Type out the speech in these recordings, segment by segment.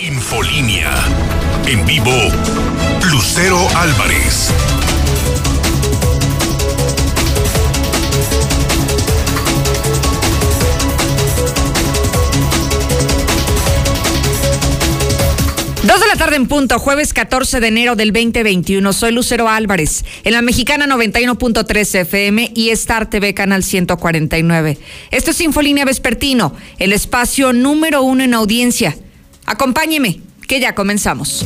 Infolínea. En vivo, Lucero Álvarez. Dos de la tarde en punto, jueves 14 de enero del 2021. Soy Lucero Álvarez, en la mexicana 91.3 FM y Star TV Canal 149. Esto es Infolínea Vespertino, el espacio número uno en audiencia. Acompáñeme, que ya comenzamos.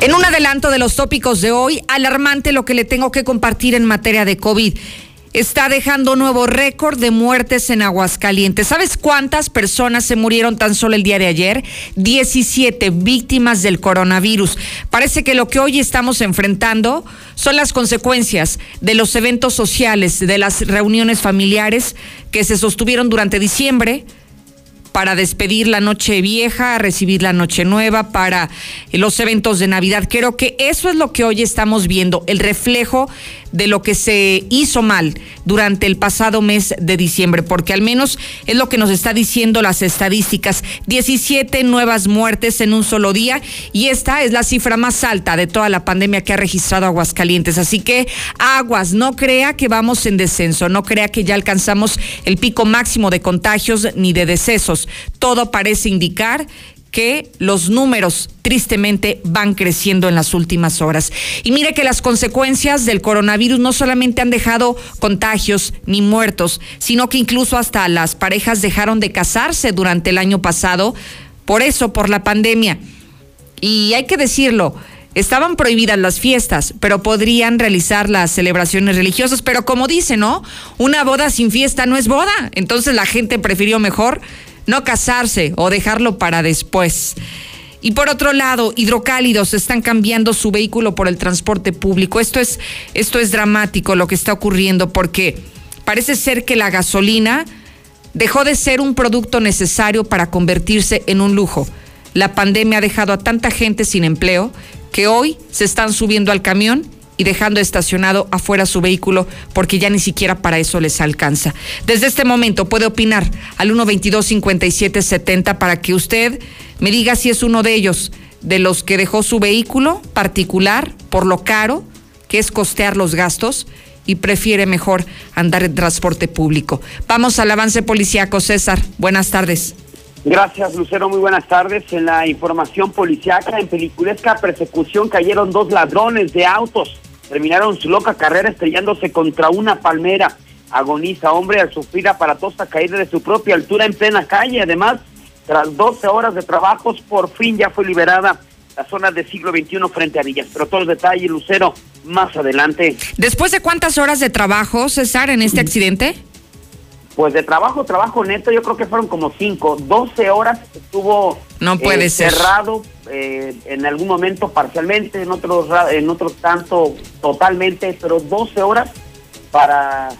En un adelanto de los tópicos de hoy, alarmante lo que le tengo que compartir en materia de COVID está dejando nuevo récord de muertes en Aguascalientes. ¿Sabes cuántas personas se murieron tan solo el día de ayer? 17 víctimas del coronavirus. Parece que lo que hoy estamos enfrentando son las consecuencias de los eventos sociales, de las reuniones familiares que se sostuvieron durante diciembre para despedir la noche vieja, recibir la noche nueva, para los eventos de Navidad. Creo que eso es lo que hoy estamos viendo, el reflejo de lo que se hizo mal durante el pasado mes de diciembre, porque al menos es lo que nos está diciendo las estadísticas. 17 nuevas muertes en un solo día y esta es la cifra más alta de toda la pandemia que ha registrado Aguascalientes. Así que aguas, no crea que vamos en descenso, no crea que ya alcanzamos el pico máximo de contagios ni de decesos. Todo parece indicar que los números tristemente van creciendo en las últimas horas. Y mire que las consecuencias del coronavirus no solamente han dejado contagios ni muertos, sino que incluso hasta las parejas dejaron de casarse durante el año pasado, por eso, por la pandemia. Y hay que decirlo, estaban prohibidas las fiestas, pero podrían realizar las celebraciones religiosas. Pero como dice, ¿no? Una boda sin fiesta no es boda. Entonces la gente prefirió mejor no casarse o dejarlo para después. Y por otro lado, hidrocálidos están cambiando su vehículo por el transporte público. Esto es, esto es dramático lo que está ocurriendo porque parece ser que la gasolina dejó de ser un producto necesario para convertirse en un lujo. La pandemia ha dejado a tanta gente sin empleo que hoy se están subiendo al camión y dejando estacionado afuera su vehículo porque ya ni siquiera para eso les alcanza. Desde este momento puede opinar al 122 5770 para que usted me diga si es uno de ellos, de los que dejó su vehículo particular por lo caro que es costear los gastos y prefiere mejor andar en transporte público. Vamos al avance policíaco, César. Buenas tardes. Gracias, Lucero. Muy buenas tardes. En la información policiaca, en peliculesca persecución cayeron dos ladrones de autos terminaron su loca carrera estrellándose contra una palmera. Agoniza hombre al sufrir aparatosa caída de su propia altura en plena calle. Además, tras 12 horas de trabajos, por fin ya fue liberada la zona de siglo XXI frente a Villas. Pero todos los detalles, Lucero, más adelante. ¿Después de cuántas horas de trabajo, César, en este accidente? Pues de trabajo, trabajo neto, yo creo que fueron como cinco. 12 horas estuvo no puede eh, cerrado eh, en algún momento parcialmente, en otros en otros tanto totalmente, pero 12 horas para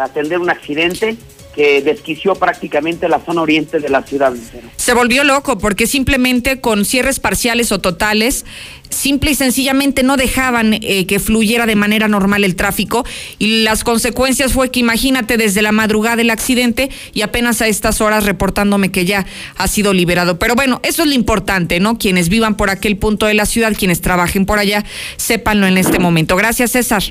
atender un accidente que desquició prácticamente la zona oriente de la ciudad. Se volvió loco porque simplemente con cierres parciales o totales, simple y sencillamente no dejaban eh, que fluyera de manera normal el tráfico y las consecuencias fue que imagínate desde la madrugada del accidente y apenas a estas horas reportándome que ya ha sido liberado. Pero bueno, eso es lo importante, ¿no? Quienes vivan por aquel punto de la ciudad, quienes trabajen por allá, sépanlo en este momento. Gracias, César.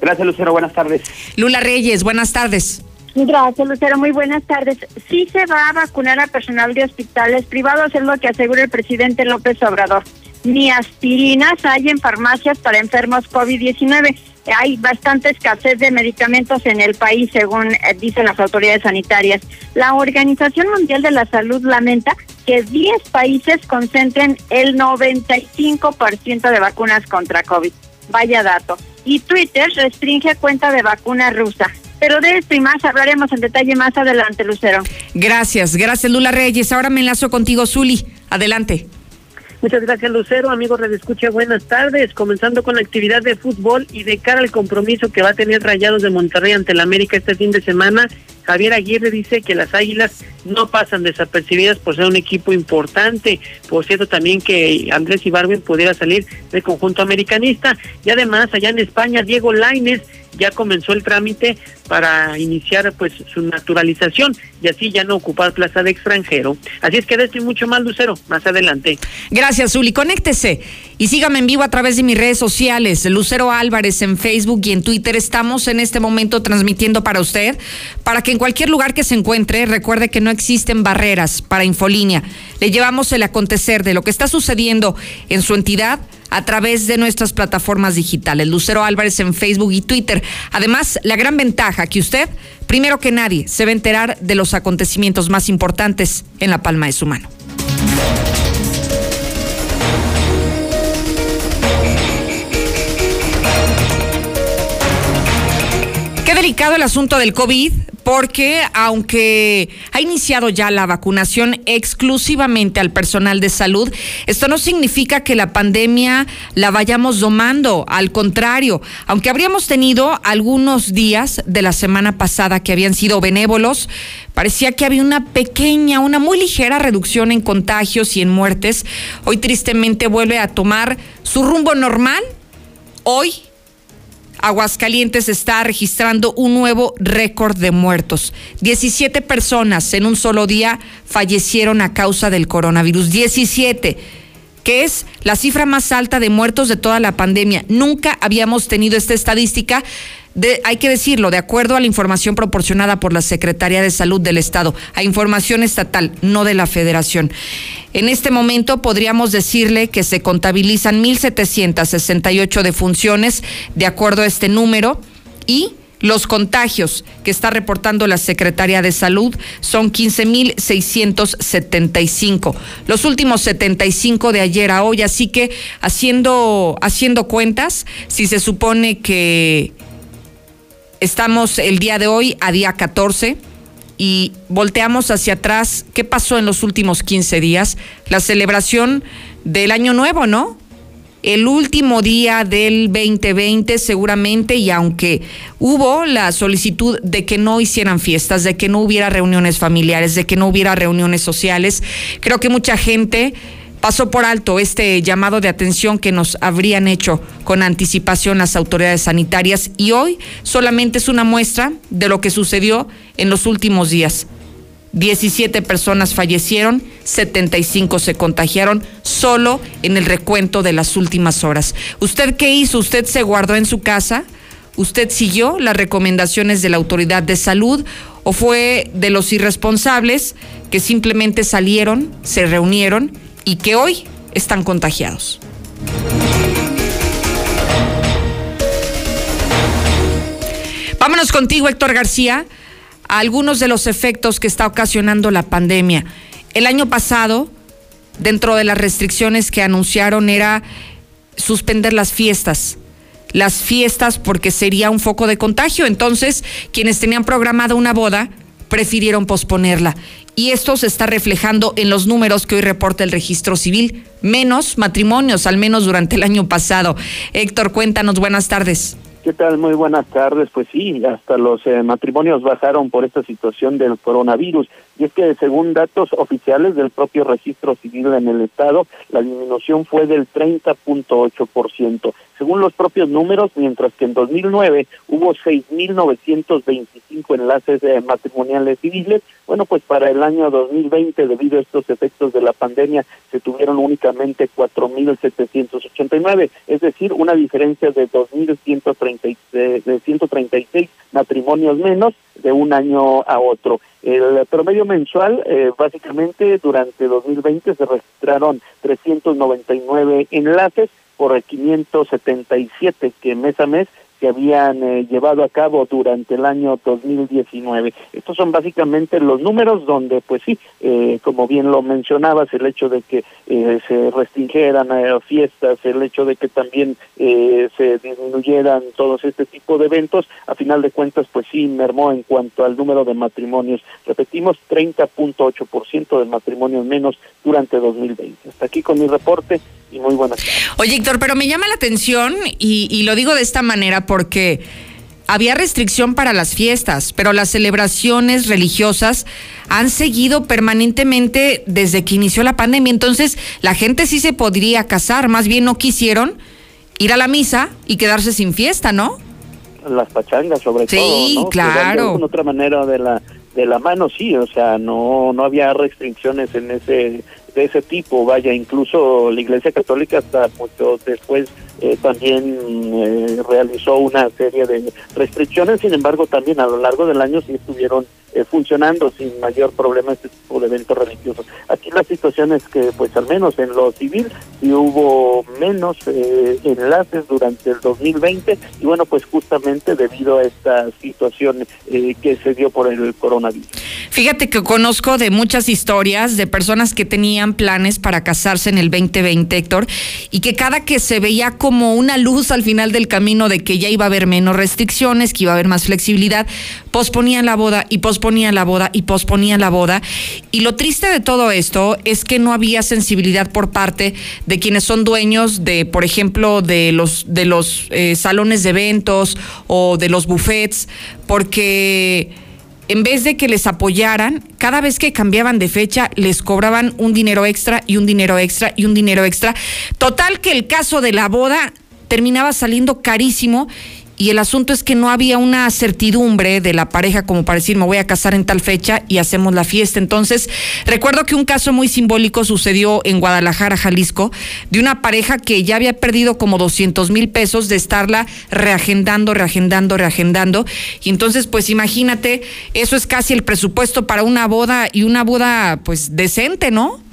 Gracias, Lucero. Buenas tardes. Lula Reyes, buenas tardes. Gracias, Lucero. Muy buenas tardes. Sí se va a vacunar a personal de hospitales privados, es lo que asegura el presidente López Obrador. Ni aspirinas hay en farmacias para enfermos COVID-19. Hay bastante escasez de medicamentos en el país, según eh, dicen las autoridades sanitarias. La Organización Mundial de la Salud lamenta que 10 países concentren el 95% de vacunas contra COVID. Vaya dato. Y Twitter restringe cuenta de vacuna rusa Pero de esto y más hablaremos en detalle más adelante, Lucero. Gracias, gracias Lula Reyes. Ahora me enlazo contigo, Zuli. Adelante. Muchas gracias, Lucero. Amigos de Escucha, buenas tardes. Comenzando con la actividad de fútbol y de cara al compromiso que va a tener Rayados de Monterrey ante el América este fin de semana, Javier Aguirre dice que las Águilas no pasan desapercibidas por ser un equipo importante. Por cierto, también que Andrés Ibarben pudiera salir del conjunto americanista. Y además, allá en España, Diego Laines ya comenzó el trámite para iniciar pues su naturalización y así ya no ocupar plaza de extranjero. Así es que de esto y mucho más, Lucero, más adelante. Gracias, Zuli. Conéctese y sígame en vivo a través de mis redes sociales, Lucero Álvarez en Facebook y en Twitter. Estamos en este momento transmitiendo para usted, para que en cualquier lugar que se encuentre, recuerde que no existen barreras para Infolínea. Le llevamos el acontecer de lo que está sucediendo en su entidad a través de nuestras plataformas digitales. Lucero Álvarez en Facebook y Twitter. Además, la gran ventaja que usted, primero que nadie, se va a enterar de los acontecimientos más importantes en la palma de su mano. Delicado el asunto del COVID, porque aunque ha iniciado ya la vacunación exclusivamente al personal de salud, esto no significa que la pandemia la vayamos domando, al contrario, aunque habríamos tenido algunos días de la semana pasada que habían sido benévolos, parecía que había una pequeña, una muy ligera reducción en contagios y en muertes, hoy tristemente vuelve a tomar su rumbo normal. Hoy Aguascalientes está registrando un nuevo récord de muertos. 17 personas en un solo día fallecieron a causa del coronavirus. 17 que es la cifra más alta de muertos de toda la pandemia. Nunca habíamos tenido esta estadística hay que decirlo, de acuerdo a la información proporcionada por la Secretaría de Salud del Estado, a información estatal, no de la Federación. En este momento podríamos decirle que se contabilizan 1.768 defunciones de acuerdo a este número y los contagios que está reportando la Secretaría de Salud son 15.675. Los últimos 75 de ayer a hoy, así que haciendo, haciendo cuentas, si se supone que Estamos el día de hoy a día 14 y volteamos hacia atrás. ¿Qué pasó en los últimos 15 días? La celebración del Año Nuevo, ¿no? El último día del 2020 seguramente y aunque hubo la solicitud de que no hicieran fiestas, de que no hubiera reuniones familiares, de que no hubiera reuniones sociales, creo que mucha gente pasó por alto este llamado de atención que nos habrían hecho con anticipación las autoridades sanitarias y hoy solamente es una muestra de lo que sucedió en los últimos días. 17 personas fallecieron, 75 se contagiaron solo en el recuento de las últimas horas. ¿Usted qué hizo? ¿Usted se guardó en su casa? ¿Usted siguió las recomendaciones de la autoridad de salud o fue de los irresponsables que simplemente salieron, se reunieron y que hoy están contagiados. Vámonos contigo, Héctor García, a algunos de los efectos que está ocasionando la pandemia. El año pasado, dentro de las restricciones que anunciaron, era suspender las fiestas. Las fiestas porque sería un foco de contagio. Entonces, quienes tenían programada una boda prefirieron posponerla y esto se está reflejando en los números que hoy reporta el registro civil. Menos matrimonios, al menos durante el año pasado. Héctor, cuéntanos, buenas tardes. ¿Qué tal? Muy buenas tardes. Pues sí, hasta los eh, matrimonios bajaron por esta situación del coronavirus. Y es que según datos oficiales del propio registro civil en el estado, la disminución fue del 30.8%. Según los propios números, mientras que en 2009 hubo 6.925 enlaces eh, matrimoniales civiles, bueno, pues para el año 2020, debido a estos efectos de la pandemia, se tuvieron únicamente 4.789, es decir, una diferencia de 2.136 de 136 matrimonios menos de un año a otro. El promedio mensual, eh, básicamente durante 2020 se registraron 399 enlaces por 577 que mes a mes que habían eh, llevado a cabo durante el año 2019. Estos son básicamente los números donde, pues sí, eh, como bien lo mencionabas, el hecho de que eh, se restringieran fiestas, el hecho de que también se disminuyeran todos este tipo de eventos, a final de cuentas, pues sí, mermó en cuanto al número de matrimonios. Repetimos, 30.8% de matrimonios menos durante 2020. Hasta aquí con mi reporte y muy buenas tardes. Oye, Héctor, pero me llama la atención y, y lo digo de esta manera porque había restricción para las fiestas, pero las celebraciones religiosas han seguido permanentemente desde que inició la pandemia. Entonces, la gente sí se podría casar, más bien no quisieron ir a la misa y quedarse sin fiesta, ¿no? Las pachangas, sobre Sí, todo. ¿no? claro. De otra manera de la de la mano, sí, o sea, no no había restricciones en ese de ese tipo. Vaya, incluso la Iglesia Católica hasta mucho después eh, también eh, realizó una serie de restricciones, sin embargo también a lo largo del año sí estuvieron eh, funcionando sin mayor problema este tipo de eventos religiosos. Aquí la situación es que pues al menos en lo civil hubo menos enlaces durante el 2020 y bueno pues justamente debido a esta situación que se dio por el coronavirus. Fíjate que conozco de muchas historias de personas que planes para casarse en el 2020, Héctor, y que cada que se veía como una luz al final del camino de que ya iba a haber menos restricciones, que iba a haber más flexibilidad, posponían la boda y posponían la boda y posponían la boda. Y lo triste de todo esto es que no había sensibilidad por parte de quienes son dueños de, por ejemplo, de los, de los eh, salones de eventos o de los buffets, porque en vez de que les apoyaran, cada vez que cambiaban de fecha, les cobraban un dinero extra y un dinero extra y un dinero extra. Total que el caso de la boda terminaba saliendo carísimo y el asunto es que no había una certidumbre de la pareja como para decir me voy a casar en tal fecha y hacemos la fiesta. Entonces, recuerdo que un caso muy simbólico sucedió en Guadalajara, Jalisco, de una pareja que ya había perdido como 200 mil pesos de estarla reagendando, reagendando, reagendando. Y entonces, pues imagínate, eso es casi el presupuesto para una boda y una boda pues decente, ¿no?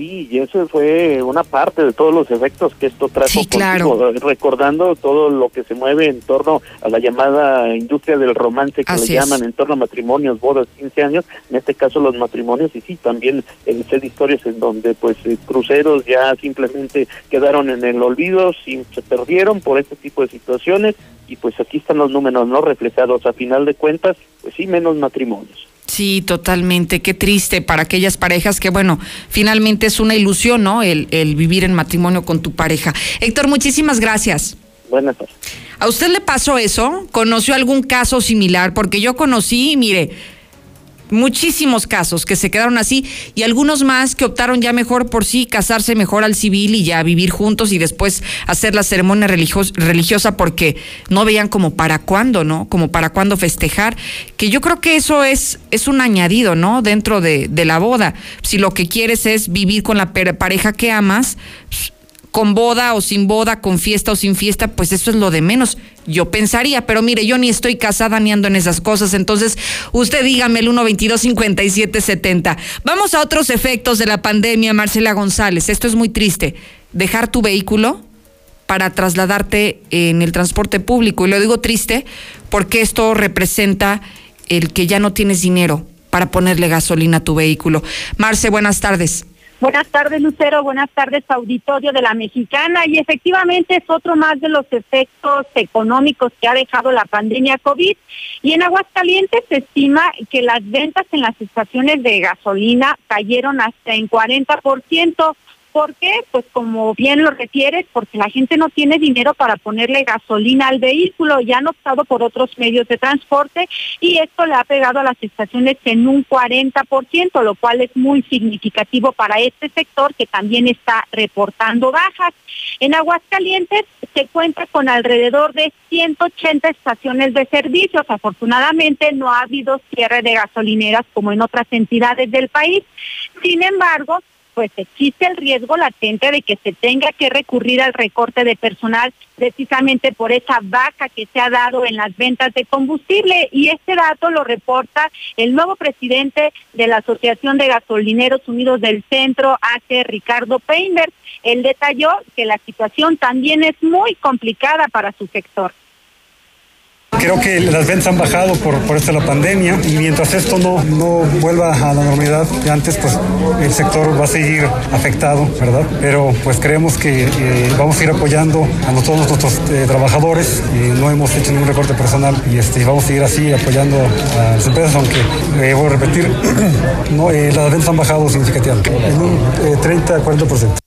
Sí, y eso fue una parte de todos los efectos que esto trajo sí, claro. recordando todo lo que se mueve en torno a la llamada industria del romance que Así le llaman en torno a matrimonios, bodas, 15 años, en este caso los matrimonios y sí, también en ser historias en donde pues eh, cruceros ya simplemente quedaron en el olvido, sin, se perdieron por este tipo de situaciones y pues aquí están los números no reflejados a final de cuentas, pues sí, menos matrimonios. Sí, totalmente. Qué triste para aquellas parejas que, bueno, finalmente es una ilusión, ¿no? El, el vivir en matrimonio con tu pareja. Héctor, muchísimas gracias. Buenas tardes. ¿A usted le pasó eso? ¿Conoció algún caso similar? Porque yo conocí, mire, muchísimos casos que se quedaron así y algunos más que optaron ya mejor por sí casarse mejor al civil y ya vivir juntos y después hacer la ceremonia religiosa porque no veían como para cuándo, ¿no? Como para cuándo festejar, que yo creo que eso es, es un añadido, ¿no? Dentro de, de la boda. Si lo que quieres es vivir con la pareja que amas, con boda o sin boda, con fiesta o sin fiesta, pues eso es lo de menos. Yo pensaría, pero mire, yo ni estoy casada ni ando en esas cosas, entonces usted dígame el 122-5770. Vamos a otros efectos de la pandemia, Marcela González. Esto es muy triste. Dejar tu vehículo para trasladarte en el transporte público. Y lo digo triste porque esto representa el que ya no tienes dinero para ponerle gasolina a tu vehículo. Marce, buenas tardes. Buenas tardes, Lucero. Buenas tardes, auditorio de la Mexicana. Y efectivamente es otro más de los efectos económicos que ha dejado la pandemia COVID. Y en Aguascalientes se estima que las ventas en las estaciones de gasolina cayeron hasta en 40%. ¿Por qué? Pues como bien lo refieres, porque la gente no tiene dinero para ponerle gasolina al vehículo, ya han optado por otros medios de transporte y esto le ha pegado a las estaciones en un 40%, lo cual es muy significativo para este sector que también está reportando bajas. En Aguascalientes se cuenta con alrededor de 180 estaciones de servicios. Afortunadamente no ha habido cierre de gasolineras como en otras entidades del país. Sin embargo, pues existe el riesgo latente de que se tenga que recurrir al recorte de personal precisamente por esa vaca que se ha dado en las ventas de combustible y este dato lo reporta el nuevo presidente de la Asociación de Gasolineros Unidos del Centro, hace Ricardo Peinberg. Él detalló que la situación también es muy complicada para su sector. Creo que las ventas han bajado por, por esto de la pandemia y mientras esto no, no vuelva a la normalidad de antes, pues el sector va a seguir afectado, ¿verdad? Pero pues creemos que eh, vamos a ir apoyando a todos nuestros eh, trabajadores. no hemos hecho ningún recorte personal y este, vamos a seguir así apoyando a las empresas, aunque voy a repetir, no, las ventas han bajado significativamente, en un 30-40%.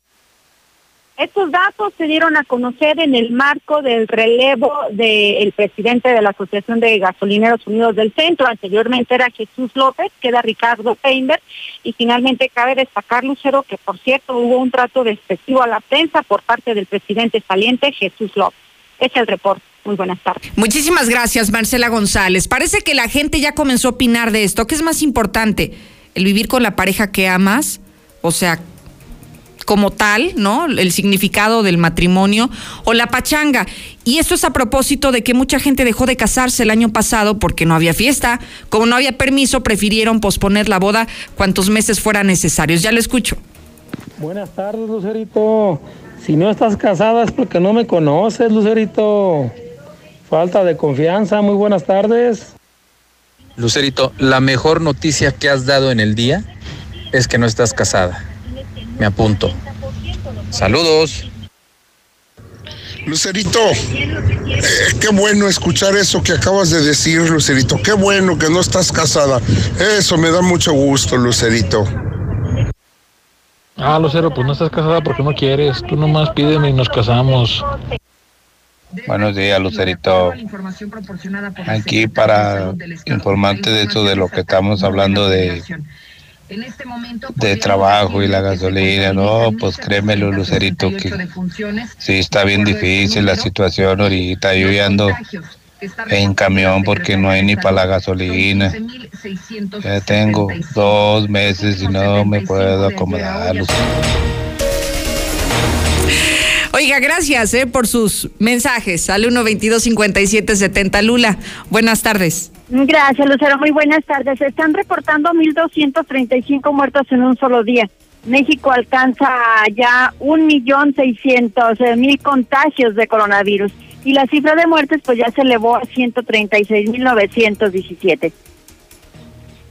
Estos datos se dieron a conocer en el marco del relevo del presidente de la Asociación de Gasolineros Unidos del Centro. Anteriormente era Jesús López, queda Ricardo Feinberg. Y finalmente cabe destacar, Lucero, que por cierto hubo un trato despectivo a la prensa por parte del presidente saliente Jesús López. Es el reporte. Muy buenas tardes. Muchísimas gracias, Marcela González. Parece que la gente ya comenzó a opinar de esto. ¿Qué es más importante? ¿El vivir con la pareja que amas? O sea, como tal, ¿no? El significado del matrimonio o la pachanga. Y esto es a propósito de que mucha gente dejó de casarse el año pasado porque no había fiesta. Como no había permiso, prefirieron posponer la boda cuantos meses fueran necesarios. Ya lo escucho. Buenas tardes, Lucerito. Si no estás casada es porque no me conoces, Lucerito. Falta de confianza. Muy buenas tardes. Lucerito, la mejor noticia que has dado en el día es que no estás casada me apunto. Saludos. Lucerito, eh, qué bueno escuchar eso que acabas de decir, Lucerito. Qué bueno que no estás casada. Eso me da mucho gusto, Lucerito. Ah, Lucero, pues no estás casada porque no quieres. Tú nomás pídeme y nos casamos. Buenos días, Lucerito. Aquí para informarte de eso de lo que estamos hablando de este de trabajo y la gasolina, no, pues créemelo, Lucerito, que sí está bien difícil la situación ahorita, yo ya ando en camión porque no hay ni para la gasolina. Ya tengo dos meses y no me puedo acomodar. Oiga, gracias eh, por sus mensajes al 122-5770. Lula, buenas tardes. Gracias, Lucero. Muy buenas tardes. Se están reportando 1.235 muertos en un solo día. México alcanza ya un millón seiscientos mil contagios de coronavirus y la cifra de muertes pues ya se elevó a 136 mil novecientos diecisiete.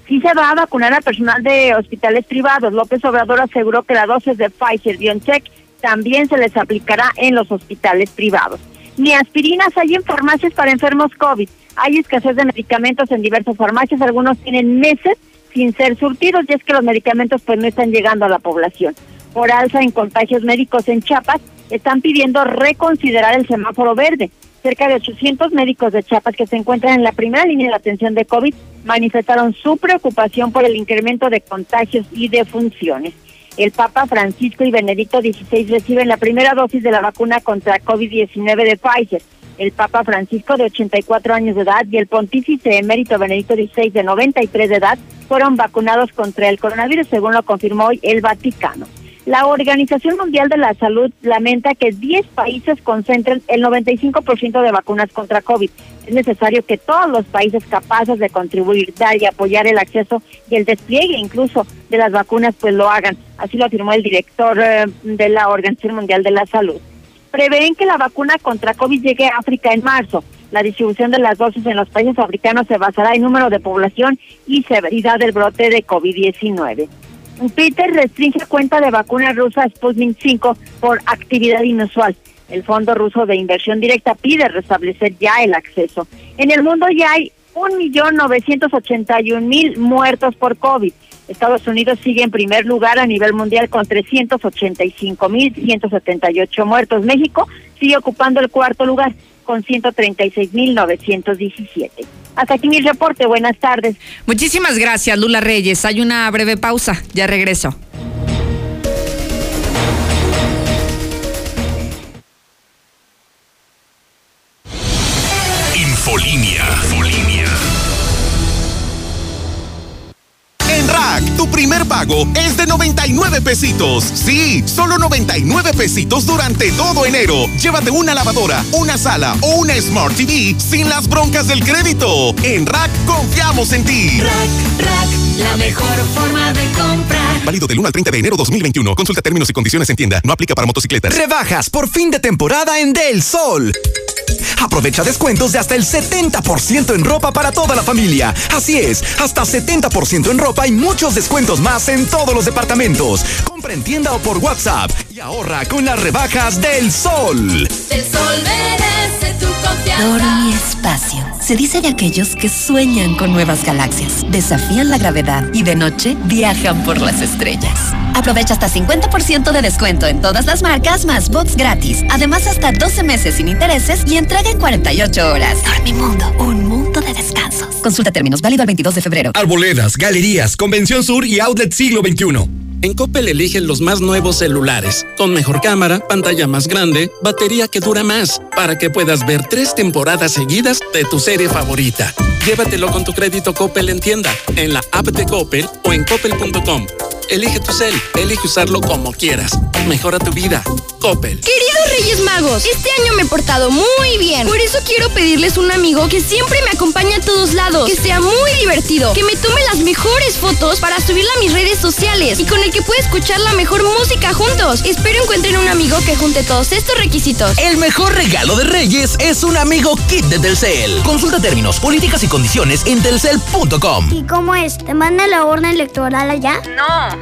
Sí se va a vacunar a personal de hospitales privados. López Obrador aseguró que la dosis de Pfizer BioNTech también se les aplicará en los hospitales privados. Ni aspirinas hay en farmacias para enfermos COVID. Hay escasez de medicamentos en diversas farmacias, algunos tienen meses sin ser surtidos y es que los medicamentos pues no están llegando a la población. Por alza en contagios médicos en Chiapas, están pidiendo reconsiderar el semáforo verde. Cerca de 800 médicos de Chiapas que se encuentran en la primera línea de atención de COVID manifestaron su preocupación por el incremento de contagios y defunciones. El Papa Francisco y Benedicto XVI reciben la primera dosis de la vacuna contra COVID-19 de Pfizer el Papa Francisco de 84 años de edad y el pontífice emérito Benedicto XVI de 93 de edad fueron vacunados contra el coronavirus, según lo confirmó hoy el Vaticano. La Organización Mundial de la Salud lamenta que 10 países concentren el 95% de vacunas contra COVID. Es necesario que todos los países capaces de contribuir, dar y apoyar el acceso y el despliegue incluso de las vacunas pues lo hagan. Así lo afirmó el director eh, de la Organización Mundial de la Salud prevén que la vacuna contra COVID llegue a África en marzo. La distribución de las dosis en los países africanos se basará en número de población y severidad del brote de COVID-19. Peter restringe cuenta de vacuna rusa Sputnik 5 por actividad inusual. El Fondo Ruso de Inversión Directa pide restablecer ya el acceso. En el mundo ya hay 1.981.000 muertos por COVID. Estados Unidos sigue en primer lugar a nivel mundial con 385.178 muertos. México sigue ocupando el cuarto lugar con 136.917. Hasta aquí mi reporte. Buenas tardes. Muchísimas gracias, Lula Reyes. Hay una breve pausa. Ya regreso. Pago es de 99 pesitos. Sí, solo 99 pesitos durante todo enero. Llévate una lavadora, una sala o una Smart TV sin las broncas del crédito. En Rack confiamos en ti. Rack, Rack, la mejor forma de comprar. Válido del 1 al 30 de enero 2021. Consulta términos y condiciones en tienda. No aplica para motocicletas. Rebajas por fin de temporada en Del Sol. Aprovecha descuentos de hasta el 70% en ropa para toda la familia. Así es, hasta 70% en ropa y muchos descuentos más en todos los departamentos. Compra en tienda o por WhatsApp y ahorra con las rebajas del sol. El sol merece tu confianza. Dormi Espacio. Se dice de aquellos que sueñan con nuevas galaxias, desafían la gravedad y de noche viajan por las estrellas. Aprovecha hasta 50% de descuento en todas las marcas más box gratis. Además, hasta 12 meses sin intereses y entrega en 48 horas. Dormimundo, un mundo de descansos. Consulta términos válido el 22 de febrero. Arboledas, galerías, Convención Sur y Outlet Siglo XXI. En Coppel eligen los más nuevos celulares, con mejor cámara, pantalla más grande, batería que dura más, para que puedas ver tres temporadas seguidas de tu serie favorita. Llévatelo con tu crédito Coppel en tienda, en la app de Coppel o en coppel.com. Elige tu cel, elige usarlo como quieras. Mejora tu vida. Coppel. Queridos Reyes Magos, este año me he portado muy bien. Por eso quiero pedirles un amigo que siempre me acompañe a todos lados, que sea muy divertido, que me tome las mejores fotos para subirla a mis redes sociales y con el que pueda escuchar la mejor música juntos. Espero encuentren un amigo que junte todos estos requisitos. El mejor regalo de Reyes es un amigo kit de Telcel. Consulta términos, políticas y condiciones en telcel.com. ¿Y cómo es? ¿Te manda la urna electoral allá? No,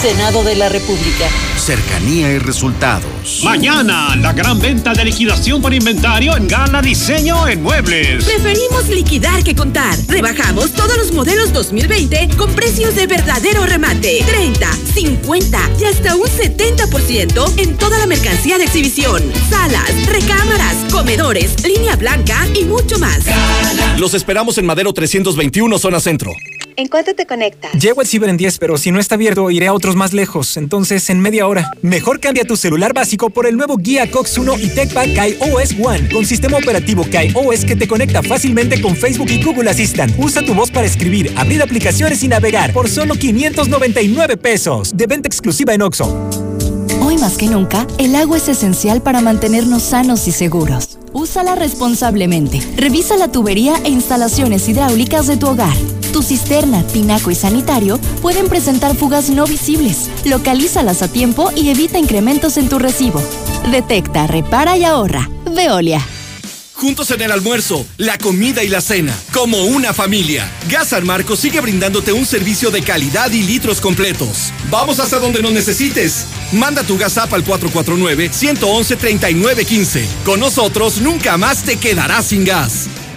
Senado de la República. Cercanía y resultados. Mañana, la gran venta de liquidación por inventario en Gala Diseño en Muebles. Preferimos liquidar que contar. Rebajamos todos los modelos 2020 con precios de verdadero remate. 30, 50 y hasta un 70% en toda la mercancía de exhibición. Salas, recámaras, comedores, línea blanca y mucho más. Gala Los esperamos en Madero 321, zona centro. ¿En cuánto te conectas? Llego al ciber en 10, pero si no está abierto, iré a otros más lejos. Entonces, en media hora. Mejor cambia tu celular básico por el nuevo Guía Cox 1 y TechPad Kai OS One, con sistema operativo Kai OS que te conecta fácilmente con Facebook y Google Assistant. Usa tu voz para escribir, abrir aplicaciones y navegar por solo 599 pesos. De venta exclusiva en Oxo. Hoy más que nunca, el agua es esencial para mantenernos sanos y seguros. Úsala responsablemente. Revisa la tubería e instalaciones hidráulicas de tu hogar. Tu cisterna, tinaco y sanitario pueden presentar fugas no visibles. Localízalas a tiempo y evita incrementos en tu recibo. Detecta, repara y ahorra. Veolia. Juntos en el almuerzo, la comida y la cena, como una familia. Gas San sigue brindándote un servicio de calidad y litros completos. Vamos hasta donde nos necesites. Manda tu gas app al 449-111-3915. Con nosotros nunca más te quedarás sin gas.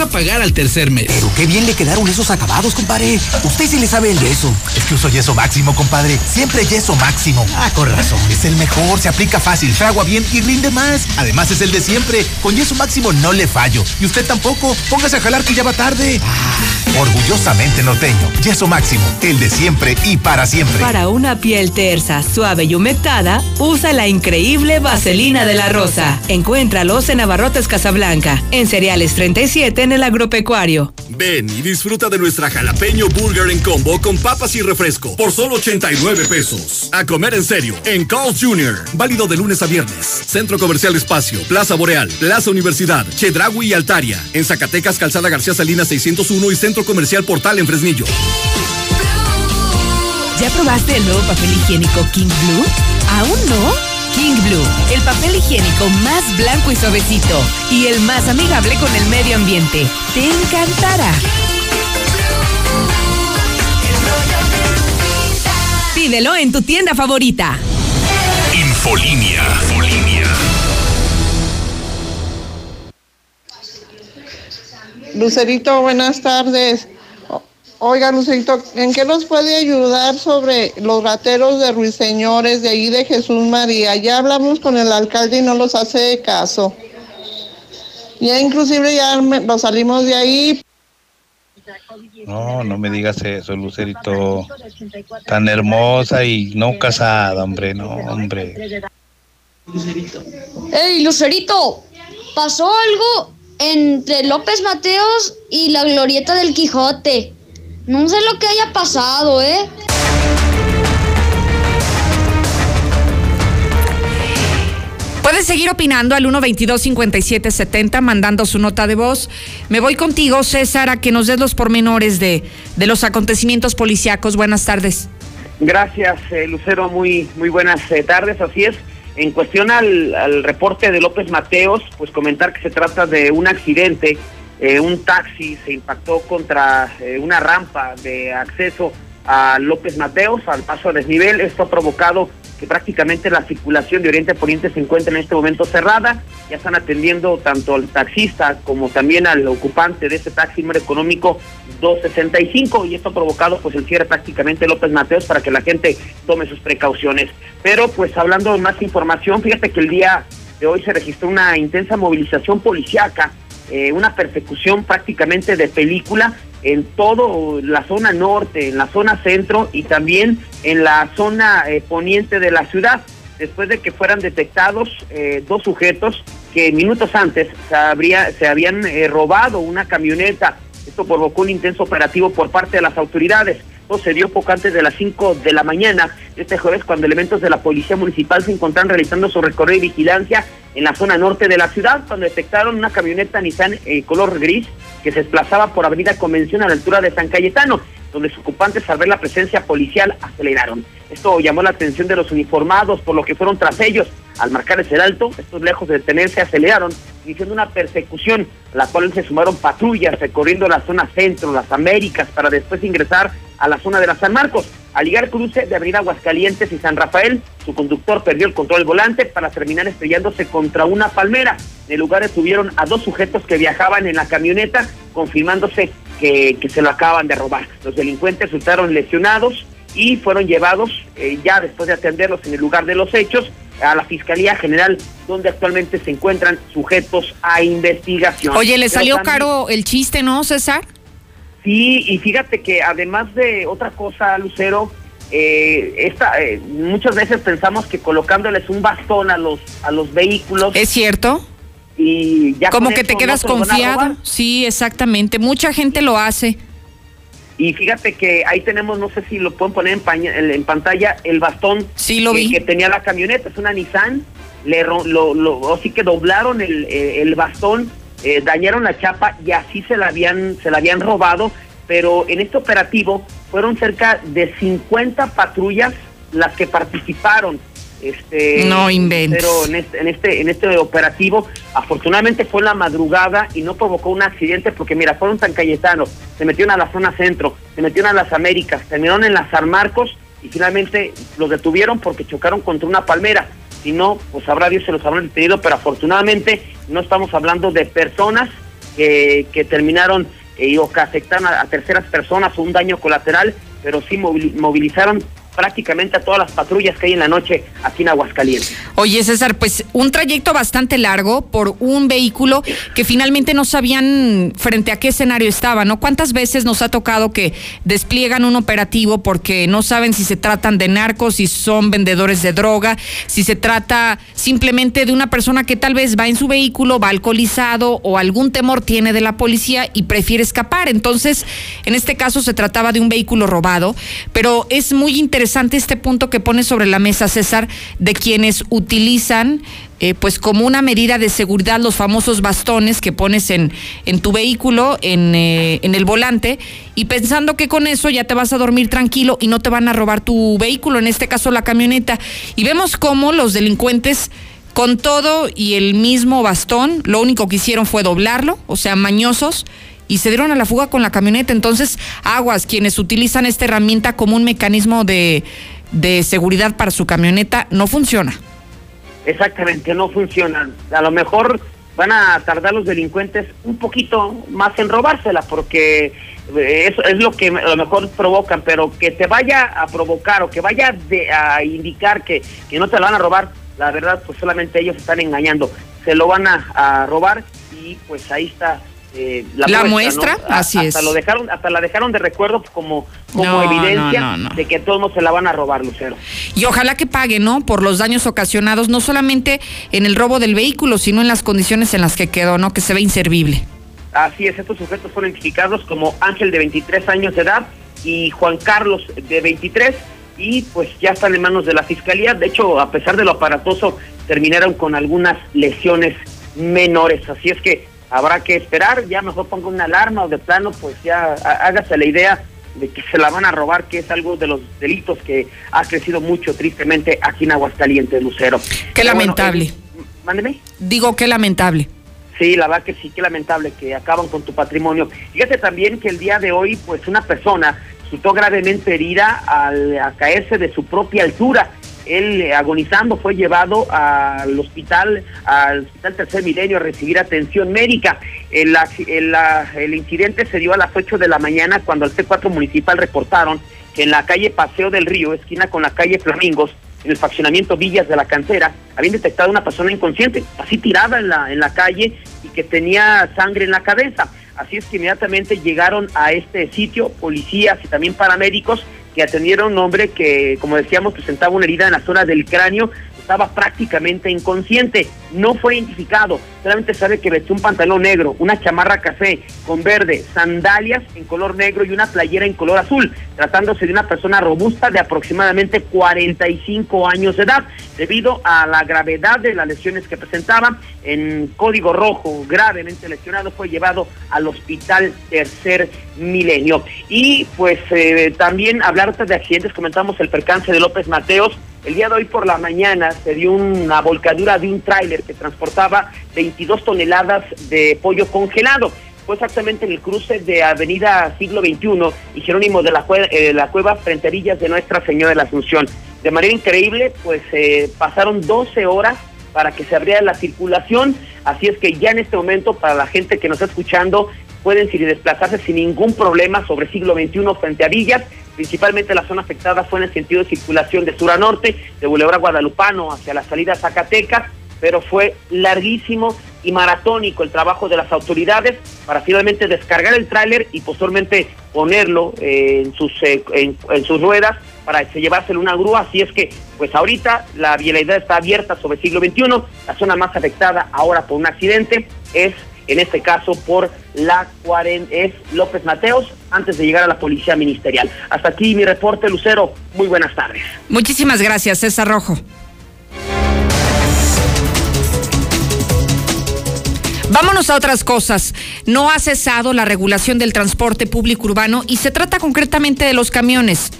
a pagar al tercer mes. Pero qué bien le quedaron esos acabados, compadre. Usted sí le sabe el yeso. Es que uso yeso máximo, compadre. Siempre yeso máximo. Ah, con razón. Es el mejor, se aplica fácil, fragua bien y rinde más. Además es el de siempre. Con yeso máximo no le fallo. Y usted tampoco. Póngase a jalar que ya va tarde. Ah, orgullosamente norteño. Yeso máximo. El de siempre y para siempre. Para una piel tersa, suave y humectada, usa la increíble vaselina de la rosa. Encuéntralos en Abarrotes Casablanca. En Cereales 37 en el agropecuario. Ven y disfruta de nuestra jalapeño burger en combo con papas y refresco por solo 89 pesos. A comer en serio en Carl's Jr. Válido de lunes a viernes. Centro Comercial Espacio, Plaza Boreal, Plaza Universidad, Chedragui y Altaria. En Zacatecas, Calzada García Salinas 601 y Centro Comercial Portal en Fresnillo. ¿Ya probaste el nuevo papel higiénico King Blue? ¿Aún no? King Blue, el papel higiénico más blanco y suavecito y el más amigable con el medio ambiente. Te encantará. Pídelo en tu tienda favorita. Infolinia. Infolinia. Lucerito, buenas tardes. Oiga, Lucerito, ¿en qué nos puede ayudar sobre los rateros de Ruiseñores de ahí de Jesús María? Ya hablamos con el alcalde y no los hace caso. Ya inclusive ya nos salimos de ahí. No, no me digas eso, Lucerito. Tan hermosa y no casada, hombre, no, hombre. ¡Ey, Lucerito! Pasó algo entre López Mateos y la glorieta del Quijote. No sé lo que haya pasado, ¿eh? Puedes seguir opinando al 122-5770, mandando su nota de voz. Me voy contigo, César, a que nos des los pormenores de, de los acontecimientos policíacos. Buenas tardes. Gracias, eh, Lucero. Muy, muy buenas eh, tardes. Así es. En cuestión al, al, reporte de López Mateos, pues comentar que se trata de un accidente. Eh, un taxi se impactó contra eh, una rampa de acceso a López Mateos, al paso a desnivel. Esto ha provocado que prácticamente la circulación de Oriente a Poniente se encuentra en este momento cerrada. Ya están atendiendo tanto al taxista como también al ocupante de este taxi número económico 265 y esto ha provocado pues el cierre prácticamente López Mateos para que la gente tome sus precauciones. Pero pues hablando de más información, fíjate que el día de hoy se registró una intensa movilización policiaca, eh, una persecución prácticamente de película en toda la zona norte, en la zona centro y también en la zona eh, poniente de la ciudad, después de que fueran detectados eh, dos sujetos que minutos antes se, habría, se habían eh, robado una camioneta. Esto provocó un intenso operativo por parte de las autoridades. Dio poco antes de las 5 de la mañana este jueves cuando elementos de la Policía Municipal se encontraron realizando su recorrido y vigilancia en la zona norte de la ciudad cuando detectaron una camioneta Nissan eh, color gris que se desplazaba por Avenida Convención a la altura de San Cayetano, donde sus ocupantes al ver la presencia policial aceleraron. Esto llamó la atención de los uniformados, por lo que fueron tras ellos. Al marcar ese alto, estos lejos de detenerse aceleraron iniciando una persecución, a la cual se sumaron patrullas recorriendo la zona centro, las Américas, para después ingresar a la zona de la San Marcos. Al llegar cruce de Avenida Aguascalientes y San Rafael, su conductor perdió el control del volante para terminar estrellándose contra una palmera. En el lugar detuvieron a dos sujetos que viajaban en la camioneta, confirmándose que, que se lo acaban de robar. Los delincuentes resultaron lesionados y fueron llevados, eh, ya después de atenderlos en el lugar de los hechos, a la Fiscalía General, donde actualmente se encuentran sujetos a investigación. Oye, le salió también- caro el chiste, ¿no, César? Sí, y fíjate que además de otra cosa, Lucero, eh, esta, eh, muchas veces pensamos que colocándoles un bastón a los a los vehículos ¿Es cierto? Y ya Como que te no quedas a confiado. Sí, exactamente. Mucha gente lo hace. Y fíjate que ahí tenemos, no sé si lo pueden poner en, paña- en- pantalla, el bastón Sí, lo que, vi. que tenía la camioneta, es una Nissan, le lo, lo- así que doblaron el, eh, el bastón, eh, dañaron la chapa y así se la habían, se la habían robado, pero en este operativo fueron cerca de 50 patrullas las que participaron. Este, No inventes. Pero en este, en este, en este operativo, afortunadamente fue en la madrugada y no provocó un accidente porque mira, fueron San Cayetano, se metieron a la zona centro, se metieron a las Américas, terminaron en las San Marcos y finalmente los detuvieron porque chocaron contra una palmera. Si no, pues sabrá Dios se los habrán detenido, pero afortunadamente no estamos hablando de personas que, que terminaron eh, o que afectaron a, a terceras personas o un daño colateral, pero sí movili- movilizaron prácticamente a todas las patrullas que hay en la noche aquí en Aguascalientes. Oye, César, pues un trayecto bastante largo por un vehículo que finalmente no sabían frente a qué escenario estaba, ¿no? ¿Cuántas veces nos ha tocado que despliegan un operativo porque no saben si se tratan de narcos, si son vendedores de droga, si se trata simplemente de una persona que tal vez va en su vehículo, va alcoholizado o algún temor tiene de la policía y prefiere escapar? Entonces, en este caso se trataba de un vehículo robado, pero es muy interesante este punto que pone sobre la mesa César de quienes utilizan eh, pues como una medida de seguridad los famosos bastones que pones en, en tu vehículo, en, eh, en el volante, y pensando que con eso ya te vas a dormir tranquilo y no te van a robar tu vehículo, en este caso la camioneta. Y vemos cómo los delincuentes con todo y el mismo bastón, lo único que hicieron fue doblarlo, o sea, mañosos, y se dieron a la fuga con la camioneta. Entonces, aguas, quienes utilizan esta herramienta como un mecanismo de, de seguridad para su camioneta, no funciona. Exactamente, no funcionan. A lo mejor van a tardar los delincuentes un poquito más en robársela, porque eh, eso es lo que a lo mejor provocan, pero que te vaya a provocar o que vaya de- a indicar que, que no te la van a robar, la verdad, pues solamente ellos están engañando. Se lo van a robar y pues ahí está. Eh, La muestra, así hasta es. Lo dejaron, hasta la dejaron de recuerdo como, como No, evidencia no, de que todos se la van a robar, Lucero. Y ojalá que pague, ¿no? Por los daños ocasionados, no solamente en el robo del vehículo, sino en las condiciones en las que quedó, ¿no? Que se ve inservible. Así es, estos sujetos fueron identificados como Ángel de 23 años de edad y Juan Carlos de 23 y pues ya están en manos de la fiscalía. De hecho, a pesar de lo aparatoso, terminaron con algunas lesiones menores. Así es que habrá que esperar, ya mejor ponga una alarma o de plano, pues ya há- hágase la idea de que se la van a robar, que es algo de los delitos que ha crecido mucho tristemente aquí en Aguascalientes, Lucero. Qué bueno, lamentable. eh, mándeme. Digo, qué lamentable. Sí, la verdad que sí, qué lamentable que acaban con tu patrimonio. Fíjate también que el día de hoy, pues una persona resultó gravemente herida al a caerse de su propia altura. Él, agonizando, fue llevado al hospital, al hospital Tercer Milenio a recibir atención médica. El, el, el incidente se dio a las 8 de la mañana cuando al C4 municipal reportaron que en la calle Paseo del Río, esquina con la calle Flamingos, en el faccionamiento Villas de la Cantera, habían detectado una persona inconsciente, así tirada en la, en la calle y que tenía sangre en la cabeza. Así es que inmediatamente llegaron a este sitio policías y también paramédicos que atendieron a un hombre que, como decíamos, presentaba una herida en la zona del cráneo, estaba prácticamente inconsciente, no fue identificado, solamente sabe que vestía un pantalón negro, una chamarra café con verde, sandalias en color negro y una playera en color azul, tratándose de una persona robusta de aproximadamente 45 años de edad, debido a la gravedad de las lesiones que presentaba, en código rojo, gravemente lesionado, fue llevado al hospital Tercer Milenio. Y pues eh, también hablar de accidentes, comentamos el percance de López Mateos, El día de hoy por la mañana se dio una volcadura de un tráiler que transportaba 22 toneladas de pollo congelado. Fue exactamente en el cruce de Avenida Siglo XXI y Jerónimo de la, eh, la Cueva frente a de Nuestra Señora de la Asunción. De manera increíble, pues eh, pasaron 12 horas para que se abriera la circulación, así es que ya en este momento para la gente que nos está escuchando pueden desplazarse sin ningún problema sobre siglo XXI frente a Villas, principalmente la zona afectada fue en el sentido de circulación de sur a norte, de Boulevard Guadalupano hacia la salida a Zacatecas, pero fue larguísimo y maratónico el trabajo de las autoridades para finalmente descargar el tráiler y posteriormente ponerlo eh, en, sus, eh, en, sus ruedas para llevárselo una grúa. Así es que, pues ahorita la vialidad está abierta sobre siglo XXI. La zona más afectada ahora por un accidente es, en este caso, por la es López Mateos, antes de llegar a la policía ministerial. Hasta aquí mi reporte, Lucero. Muy buenas tardes. Muchísimas gracias, César Rojo. Vámonos a otras cosas. No ha cesado la regulación del transporte público urbano y se trata concretamente de los camiones.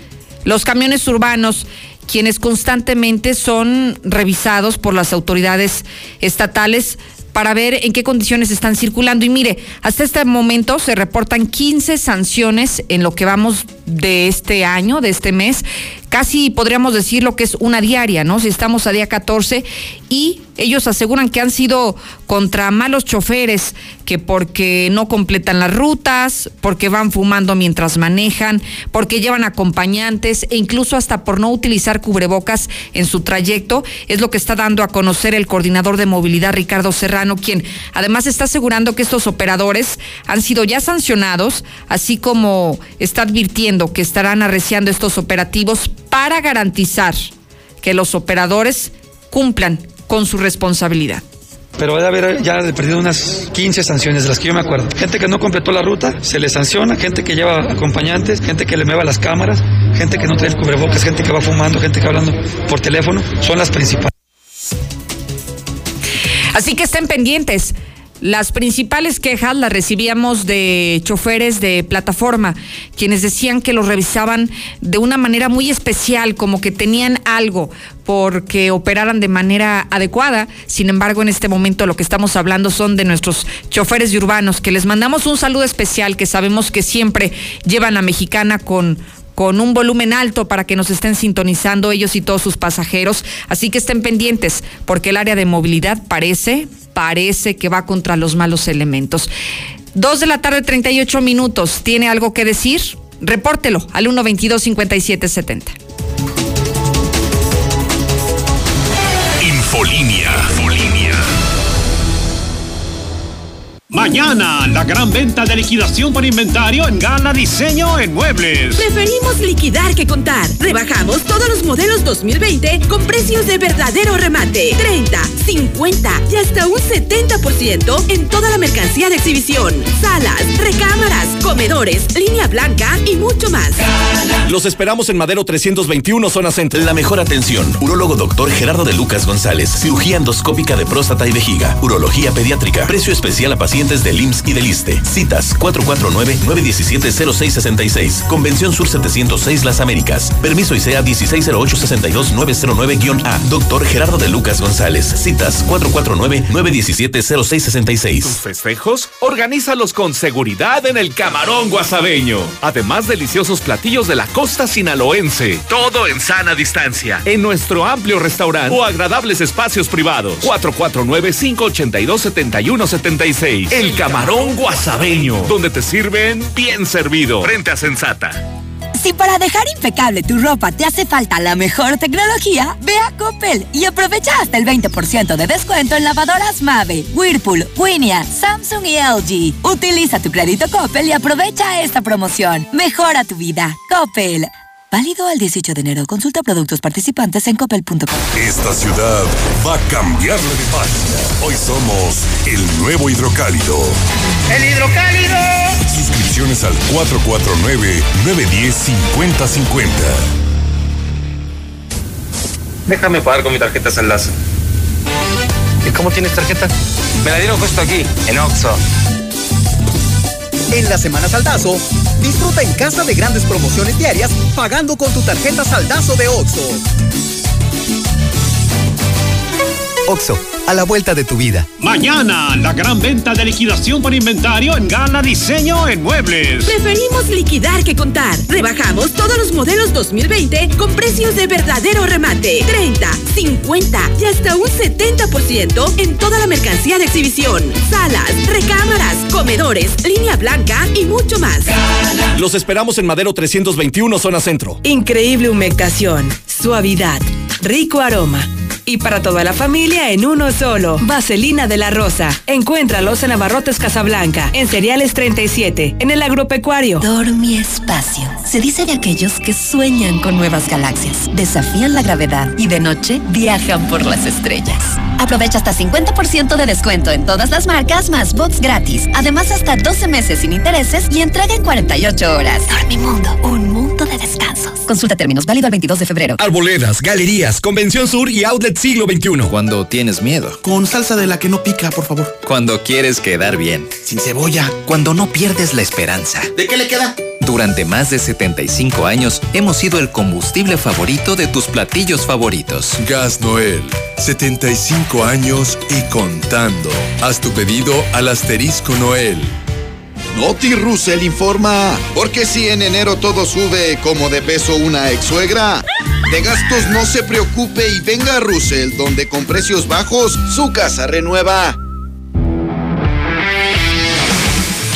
Los camiones urbanos, quienes constantemente son revisados por las autoridades estatales para ver en qué condiciones están circulando. Y mire, hasta este momento se reportan 15 sanciones en lo que vamos de este año, de este mes. Casi podríamos decir lo que es una diaria, ¿no? Si estamos a día 14 y ellos aseguran que han sido contra malos choferes, que porque no completan las rutas, porque van fumando mientras manejan, porque llevan acompañantes e incluso hasta por no utilizar cubrebocas en su trayecto, es lo que está dando a conocer el coordinador de movilidad Ricardo Serrano, quien además está asegurando que estos operadores han sido ya sancionados, así como está advirtiendo que estarán arreciando estos operativos para garantizar que los operadores cumplan con su responsabilidad. Pero debe haber ya perdido unas 15 sanciones de las que yo me acuerdo. Gente que no completó la ruta, se le sanciona, gente que lleva acompañantes, gente que le mueva las cámaras, gente que no trae el cubrebocas, gente que va fumando, gente que va hablando por teléfono, son las principales. Así que estén pendientes. Las principales quejas las recibíamos de choferes de plataforma, quienes decían que los revisaban de una manera muy especial, como que tenían algo porque operaran de manera adecuada. Sin embargo, en este momento lo que estamos hablando son de nuestros choferes de urbanos, que les mandamos un saludo especial, que sabemos que siempre llevan a Mexicana con con un volumen alto para que nos estén sintonizando ellos y todos sus pasajeros. Así que estén pendientes, porque el área de movilidad parece, parece que va contra los malos elementos. Dos de la tarde, 38 minutos. ¿Tiene algo que decir? Repórtelo al 122 5770. Infolinia. Mañana, la gran venta de liquidación por inventario en Gala Diseño en Muebles. Preferimos liquidar que contar. Rebajamos todos los modelos 2020 con precios de verdadero remate. 30, 50 y hasta un 70% en toda la mercancía de exhibición. Salas, recámaras, comedores, línea blanca y mucho más. Los esperamos en Madero 321, zona centro. La mejor atención. Urólogo doctor Gerardo de Lucas González. Cirugía endoscópica de próstata y vejiga. Urología pediátrica. Precio especial a pacientes del IMSS y del ISTE. Citas 449-917-0666. Convención Sur 706 Las Américas. Permiso ICEA 1608-62909-A. Doctor Gerardo de Lucas González. Citas 449-917-0666. ¿Tus festejos? Organízalos con seguridad en el Camarón Guasabeño. Además, deliciosos platillos de la costa sinaloense. Todo en sana distancia. En nuestro amplio restaurante o agradables espacios privados. 449-582-7176. El Camarón Guasabeño, donde te sirven bien servido. Frente a Sensata. Si para dejar impecable tu ropa te hace falta la mejor tecnología, ve a Coppel y aprovecha hasta el 20% de descuento en lavadoras Mave, Whirlpool, Winia, Samsung y LG. Utiliza tu crédito Coppel y aprovecha esta promoción. Mejora tu vida. Coppel. Válido al 18 de enero. Consulta productos participantes en coppel.com. Esta ciudad va a cambiarle de página. Hoy somos el nuevo hidrocálido. ¡El hidrocálido! Suscripciones al 449-910-5050. Déjame pagar con mi tarjeta Saldazo. ¿Y cómo tienes tarjeta? Me la dieron justo aquí, en Oxxo. En la Semana Saldazo, disfruta en casa de grandes promociones diarias pagando con tu tarjeta Saldazo de OXO. Oxo, a la vuelta de tu vida. Mañana, la gran venta de liquidación por inventario en Gala Diseño en Muebles. Preferimos liquidar que contar. Rebajamos todos los modelos 2020 con precios de verdadero remate. 30, 50 y hasta un 70% en toda la mercancía de exhibición. Salas, recámaras, comedores, línea blanca y mucho más. Los esperamos en Madero 321, zona centro. Increíble humectación, suavidad, rico aroma. Y para toda la familia en uno solo. Vaselina de la Rosa. Encuéntralos en Abarrotes Casablanca, en Cereales 37, en el Agropecuario. Dormi Espacio. Se dice de aquellos que sueñan con nuevas galaxias, desafían la gravedad y de noche viajan por las estrellas. Aprovecha hasta 50% de descuento en todas las marcas más box gratis. Además, hasta 12 meses sin intereses y entrega en 48 horas. Dormimundo, un mundo de descansos. Consulta términos válido el 22 de febrero. Arboledas, galerías, Convención Sur y Outlet Siglo XXI. Cuando tienes miedo. Con salsa de la que no pica, por favor. Cuando quieres quedar bien. Sin cebolla. Cuando no pierdes la esperanza. ¿De qué le queda? Durante más de 75 años hemos sido el combustible favorito de tus platillos favoritos. Gas Noel, 75 años y contando. Haz tu pedido al asterisco Noel. Noti Russell informa, porque si en enero todo sube como de peso una ex suegra, de gastos no se preocupe y venga a Russell, donde con precios bajos su casa renueva.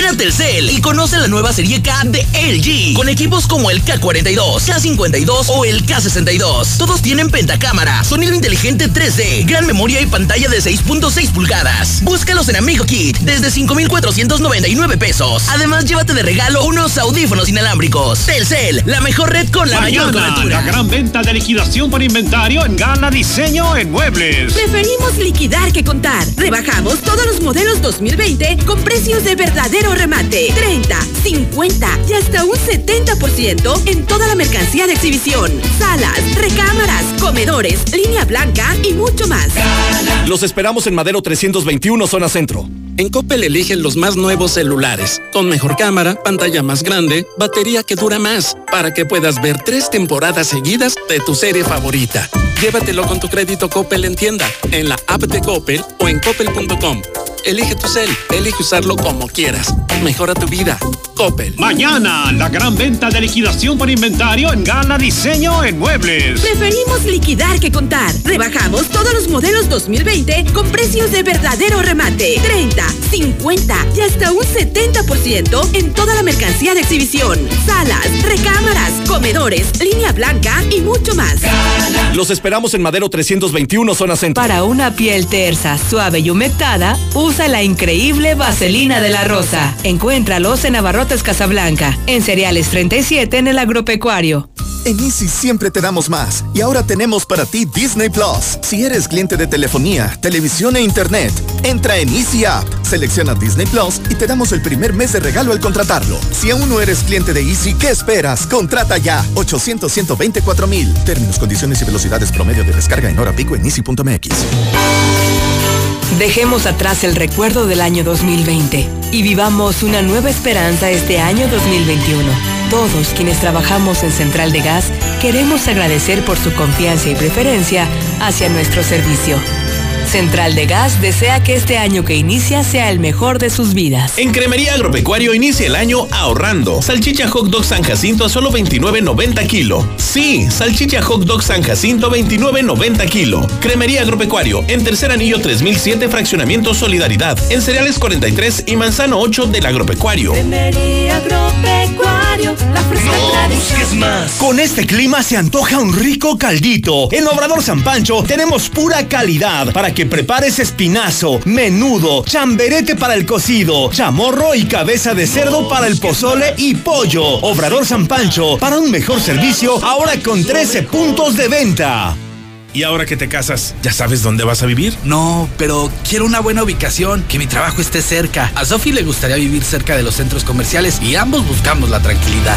Ven a Telcel y conoce la nueva serie K de LG, con equipos como el K42, K52 o el K62. Todos tienen pentacámara, sonido inteligente 3D, gran memoria y pantalla de 6.6 pulgadas. Búscalos en Amigo Kit desde 5,499 pesos. Además, llévate de regalo unos audífonos inalámbricos. Telcel, la mejor red con la mayor Mañana, la la gran venta de liquidación por inventario en Gala Diseño en Muebles. Preferimos liquidar que contar. Rebajamos todos los modelos 2020 con precios de verdadero remate. 30, 50 y hasta un 70% en toda la mercancía de exhibición. Salas, recámaras, comedores, línea blanca y mucho más. Los esperamos en Madero 321, zona centro. En Coppel eligen los más nuevos celulares, con mejor cámara, pantalla más grande, batería que dura más, para que puedas ver tres temporadas seguidas de tu serie favorita. Llévatelo con tu crédito Coppel en tienda, en la app de Coppel o en coppel.com. Elige tu cel, elige usarlo como quieras. Mejora tu vida. Coppel. Mañana, la gran venta de liquidación por inventario en Gala Diseño en Muebles. Preferimos liquidar que contar. Rebajamos todos los modelos 2020 con precios de verdadero remate. 30, 50 y hasta un 70% en toda la mercancía de exhibición. Salas, recámaras, comedores, línea blanca y mucho más. Los esperamos en Madero 321, zona centro. Para una piel tersa, suave y humectada, usa la increíble Vaselina de la Rosa. Encuéntralos en Abarrotes Casablanca, en Cereales 37 en el Agropecuario. En Easy siempre te damos más y ahora tenemos para ti Disney Plus. Si eres cliente de telefonía, televisión e internet, entra en Easy App, selecciona Disney Plus y te damos el primer mes de regalo al contratarlo. Si aún no eres cliente de Easy, ¿qué esperas? Contrata ya 800 124 mil. Términos, condiciones y velocidades promedio de descarga en hora pico en easy.mx. Dejemos atrás el recuerdo del año 2020 y vivamos una nueva esperanza este año 2021. Todos quienes trabajamos en Central de Gas queremos agradecer por su confianza y preferencia hacia nuestro servicio. Central de Gas desea que este año que inicia sea el mejor de sus vidas. En Cremería Agropecuario inicia el año ahorrando. Salchicha Hot Dog San Jacinto a solo 29.90 kilo. Sí, salchicha Hot Dog San Jacinto 29.90 kilo. Cremería Agropecuario en Tercer Anillo 3007 Fraccionamiento Solidaridad. En Cereales 43 y Manzano 8 del Agropecuario. Cremería Agropecuario, la fresca tradición. más. Con este clima se antoja un rico caldito. En Obrador San Pancho tenemos pura calidad para que que prepares espinazo, menudo, chamberete para el cocido, chamorro y cabeza de cerdo para el pozole y pollo. Obrador San Pancho, para un mejor servicio, ahora con 13 puntos de venta. ¿Y ahora que te casas, ya sabes dónde vas a vivir? No, pero quiero una buena ubicación, que mi trabajo esté cerca. A Sofi le gustaría vivir cerca de los centros comerciales y ambos buscamos la tranquilidad.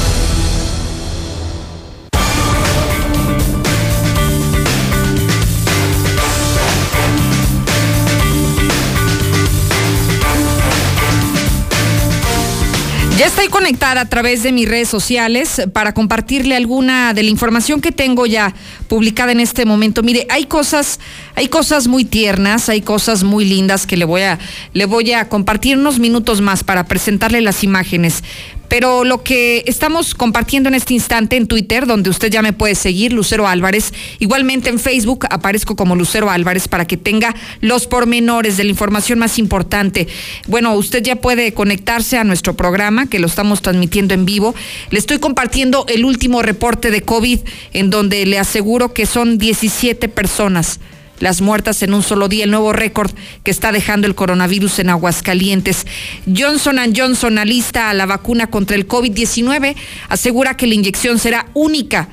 Ya estoy conectada a través de mis redes sociales para compartirle alguna de la información que tengo ya publicada en este momento. Mire, hay cosas, hay cosas muy tiernas, hay cosas muy lindas que le voy a, le voy a compartir unos minutos más para presentarle las imágenes. Pero lo que estamos compartiendo en este instante en Twitter, donde usted ya me puede seguir, Lucero Álvarez, igualmente en Facebook aparezco como Lucero Álvarez para que tenga los pormenores de la información más importante. Bueno, usted ya puede conectarse a nuestro programa, que lo estamos transmitiendo en vivo. Le estoy compartiendo el último reporte de COVID, en donde le aseguro que son 17 personas las muertas en un solo día, el nuevo récord que está dejando el coronavirus en Aguascalientes. Johnson Johnson alista a la vacuna contra el COVID-19, asegura que la inyección será única.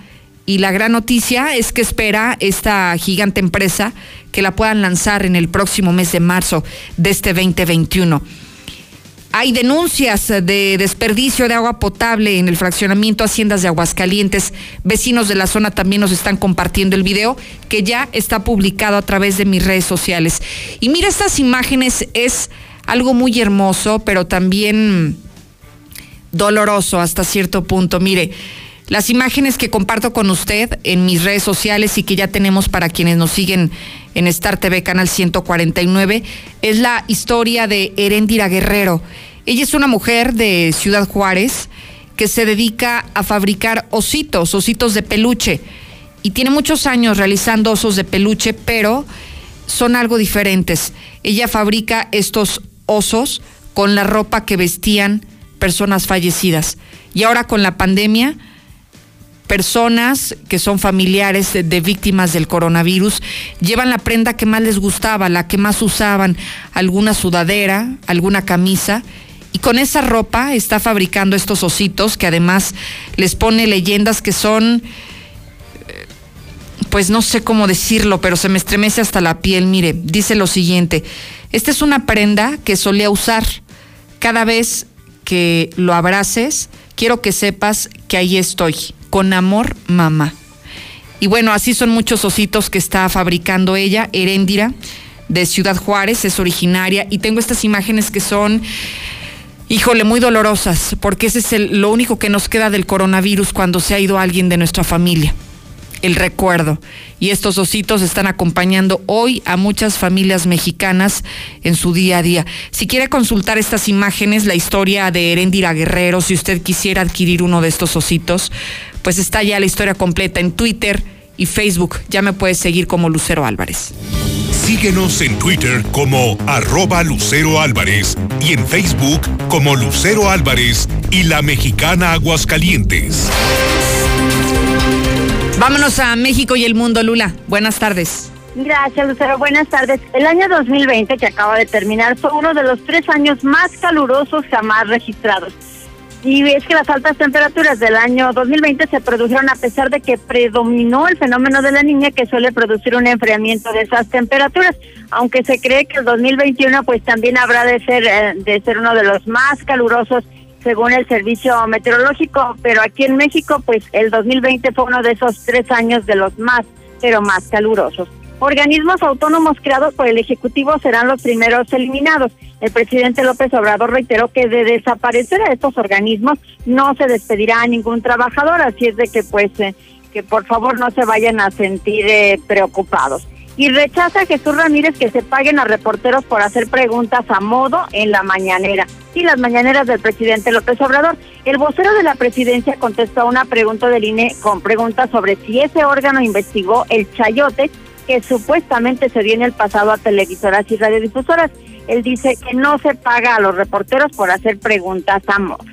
Y la gran noticia es que espera esta gigante empresa que la puedan lanzar en el próximo mes de marzo de este 2021. Hay denuncias de desperdicio de agua potable en el fraccionamiento Haciendas de Aguascalientes. Vecinos de la zona también nos están compartiendo el video que ya está publicado a través de mis redes sociales. Y mira, estas imágenes es algo muy hermoso, pero también doloroso hasta cierto punto. Mire, las imágenes que comparto con usted en mis redes sociales y que ya tenemos para quienes nos siguen en Star TV Canal 149 es la historia de Heréndira Guerrero. Ella es una mujer de Ciudad Juárez que se dedica a fabricar ositos, ositos de peluche. Y tiene muchos años realizando osos de peluche, pero son algo diferentes. Ella fabrica estos osos con la ropa que vestían personas fallecidas. Y ahora con la pandemia, personas que son familiares de, víctimas del coronavirus llevan la prenda que más les gustaba, la que más usaban, alguna sudadera, alguna camisa. Y con esa ropa está fabricando estos ositos que además les pone leyendas que son, pues no sé cómo decirlo, pero se me estremece hasta la piel. Mire, dice lo siguiente, esta es una prenda que solía usar. Cada vez que lo abraces, quiero que sepas que ahí estoy con amor, mamá. Y bueno, así son muchos ositos que está fabricando ella, Heréndira, de Ciudad Juárez, es originaria. Y tengo estas imágenes que son, híjole, muy dolorosas, porque ese es el, lo único que nos queda del coronavirus cuando se ha ido alguien de nuestra familia. El recuerdo. Y estos ositos están acompañando hoy a muchas familias mexicanas en su día a día. Si quiere consultar estas imágenes, la historia de Heréndira Guerrero, si usted quisiera adquirir uno de estos ositos, pues está ya la historia completa en Twitter y Facebook. Ya me puedes seguir como Lucero Álvarez. Síguenos en Twitter como arroba Lucero Álvarez y en Facebook como Lucero Álvarez y la mexicana Aguascalientes. Vámonos a México y el mundo, Lula. Buenas tardes. Gracias, Lucero. Buenas tardes. El año 2020 que acaba de terminar fue uno de los tres años más calurosos jamás registrados. Y es que las altas temperaturas del año 2020 se produjeron a pesar de que predominó el fenómeno de la niña que suele producir un enfriamiento de esas temperaturas, aunque se cree que el 2021 pues también habrá de ser eh, de ser uno de los más calurosos según el servicio meteorológico, pero aquí en México pues el 2020 fue uno de esos tres años de los más pero más calurosos. Organismos autónomos creados por el Ejecutivo serán los primeros eliminados. El presidente López Obrador reiteró que de desaparecer a estos organismos no se despedirá a ningún trabajador, así es de que pues eh, que por favor no se vayan a sentir eh, preocupados. Y rechaza a Jesús Ramírez que se paguen a reporteros por hacer preguntas a modo en la mañanera. Y las mañaneras del presidente López Obrador. El vocero de la presidencia contestó a una pregunta del INE con preguntas sobre si ese órgano investigó el chayote que supuestamente se dio en el pasado a televisoras y radiodifusoras. Él dice que no se paga a los reporteros por hacer preguntas a modo.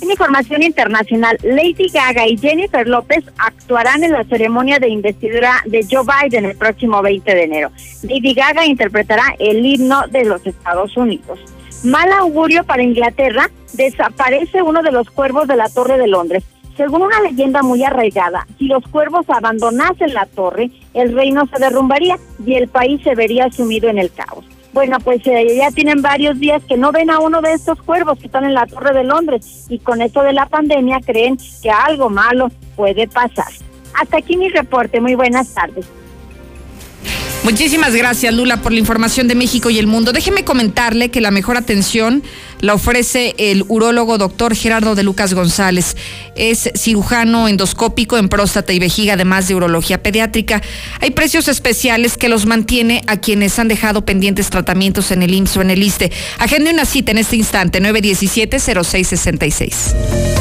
En información internacional, Lady Gaga y Jennifer López actuarán en la ceremonia de investidura de Joe Biden el próximo 20 de enero. Lady Gaga interpretará el himno de los Estados Unidos. Mal augurio para Inglaterra, desaparece uno de los cuervos de la Torre de Londres. Según una leyenda muy arraigada, si los cuervos abandonasen la torre, el reino se derrumbaría y el país se vería sumido en el caos. Bueno, pues eh, ya tienen varios días que no ven a uno de estos cuervos que están en la Torre de Londres y con esto de la pandemia creen que algo malo puede pasar. Hasta aquí mi reporte. Muy buenas tardes. Muchísimas gracias, Lula, por la información de México y el mundo. Déjeme comentarle que la mejor atención la ofrece el urólogo doctor Gerardo de Lucas González. Es cirujano endoscópico en próstata y vejiga, además de urología pediátrica. Hay precios especiales que los mantiene a quienes han dejado pendientes tratamientos en el IMSS o en el ISTE. Agende una cita en este instante, 917-0666.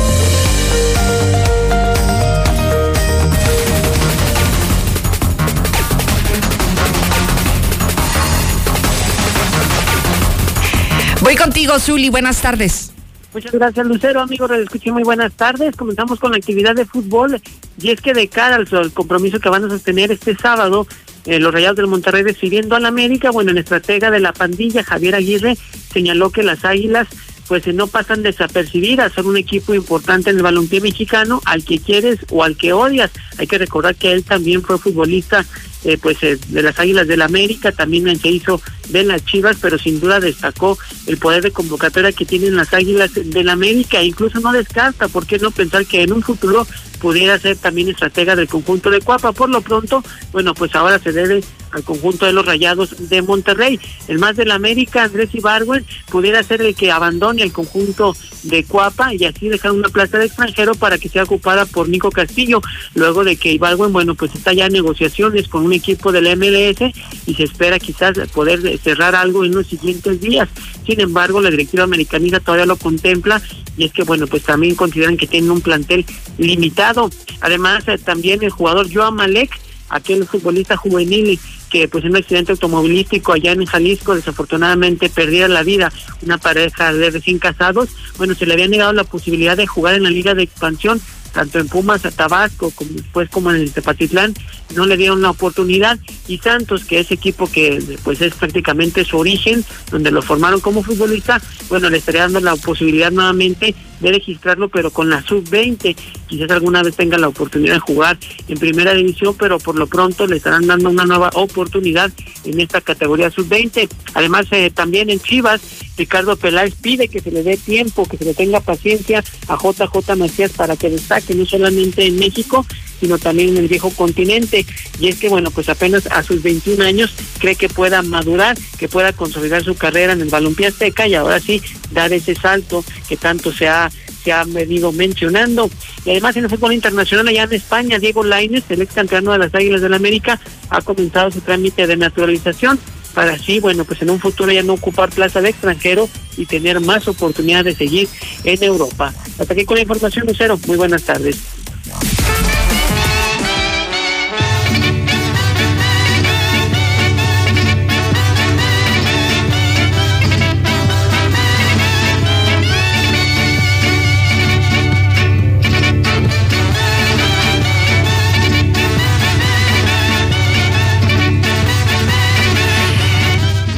Voy contigo, Zuli. Buenas tardes. Muchas gracias, Lucero. Amigo, escuché muy buenas tardes. Comenzamos con la actividad de fútbol. Y es que de cara al compromiso que van a sostener este sábado, eh, los Rayados del Monterrey decidiendo a la América, bueno, el estratega de la pandilla, Javier Aguirre, señaló que las Águilas pues no pasan desapercibidas, son un equipo importante en el balompié mexicano, al que quieres o al que odias. Hay que recordar que él también fue futbolista eh, pues eh, de las Águilas del la América, también se hizo de las Chivas, pero sin duda destacó el poder de convocatoria que tienen las Águilas del la América, e incluso no descarta, ¿por qué no pensar que en un futuro pudiera ser también estratega del conjunto de Cuapa? Por lo pronto, bueno, pues ahora se debe al conjunto de los Rayados de Monterrey. El más del América, Andrés Ibargüen, pudiera ser el que abandone el conjunto de Cuapa y así dejar una plaza de extranjero para que sea ocupada por Nico Castillo, luego de que Ibargüen, bueno, pues está ya en negociaciones con un equipo del MLS y se espera quizás poder cerrar algo en los siguientes días. Sin embargo, la directiva americanista todavía lo contempla y es que, bueno, pues también consideran que tienen un plantel limitado. Además, eh, también el jugador Joan Malek, aquel futbolista juvenil que pues en un accidente automovilístico allá en Jalisco desafortunadamente perdiera la vida una pareja de recién casados, bueno, se le había negado la posibilidad de jugar en la liga de expansión tanto en Pumas, a Tabasco, como después como en el Tepatitlán, no le dieron la oportunidad y Santos, que es equipo que pues es prácticamente su origen, donde lo formaron como futbolista, bueno, le estaría dando la posibilidad nuevamente de registrarlo, pero con la sub-20. Quizás alguna vez tenga la oportunidad de jugar en primera división, pero por lo pronto le estarán dando una nueva oportunidad en esta categoría sub-20. Además, eh, también en Chivas, Ricardo Peláez pide que se le dé tiempo, que se le tenga paciencia a JJ Macías para que destaque no solamente en México, sino también en el viejo continente. Y es que, bueno, pues apenas a sus 21 años cree que pueda madurar, que pueda consolidar su carrera en el balompié azteca y ahora sí dar ese salto que tanto se ha se ha venido mencionando. Y además en el fútbol internacional allá en España, Diego Lainez, el ex campeón de las Águilas del la América, ha comenzado su trámite de naturalización para así, bueno, pues en un futuro ya no ocupar plaza de extranjero y tener más oportunidad de seguir en Europa. Hasta aquí con la información, Lucero. Muy buenas tardes.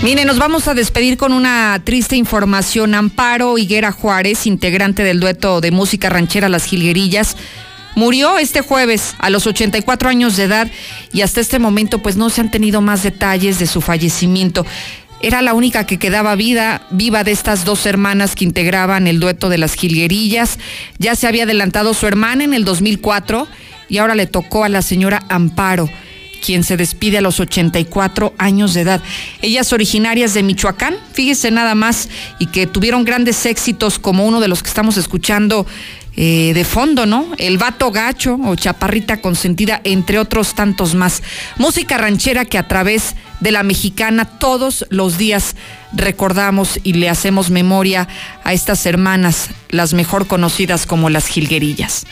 Mire, nos vamos a despedir con una triste información. Amparo Higuera Juárez, integrante del dueto de música ranchera Las Gilguerillas, murió este jueves a los 84 años de edad y hasta este momento pues no se han tenido más detalles de su fallecimiento. Era la única que quedaba vida, viva de estas dos hermanas que integraban el dueto de las Gilguerillas. Ya se había adelantado su hermana en el 2004 y ahora le tocó a la señora Amparo quien se despide a los 84 años de edad. Ellas originarias de Michoacán, fíjese nada más, y que tuvieron grandes éxitos como uno de los que estamos escuchando eh, de fondo, ¿no? El vato gacho o chaparrita consentida, entre otros tantos más. Música ranchera que a través de la mexicana todos los días recordamos y le hacemos memoria a estas hermanas, las mejor conocidas como las jilguerillas.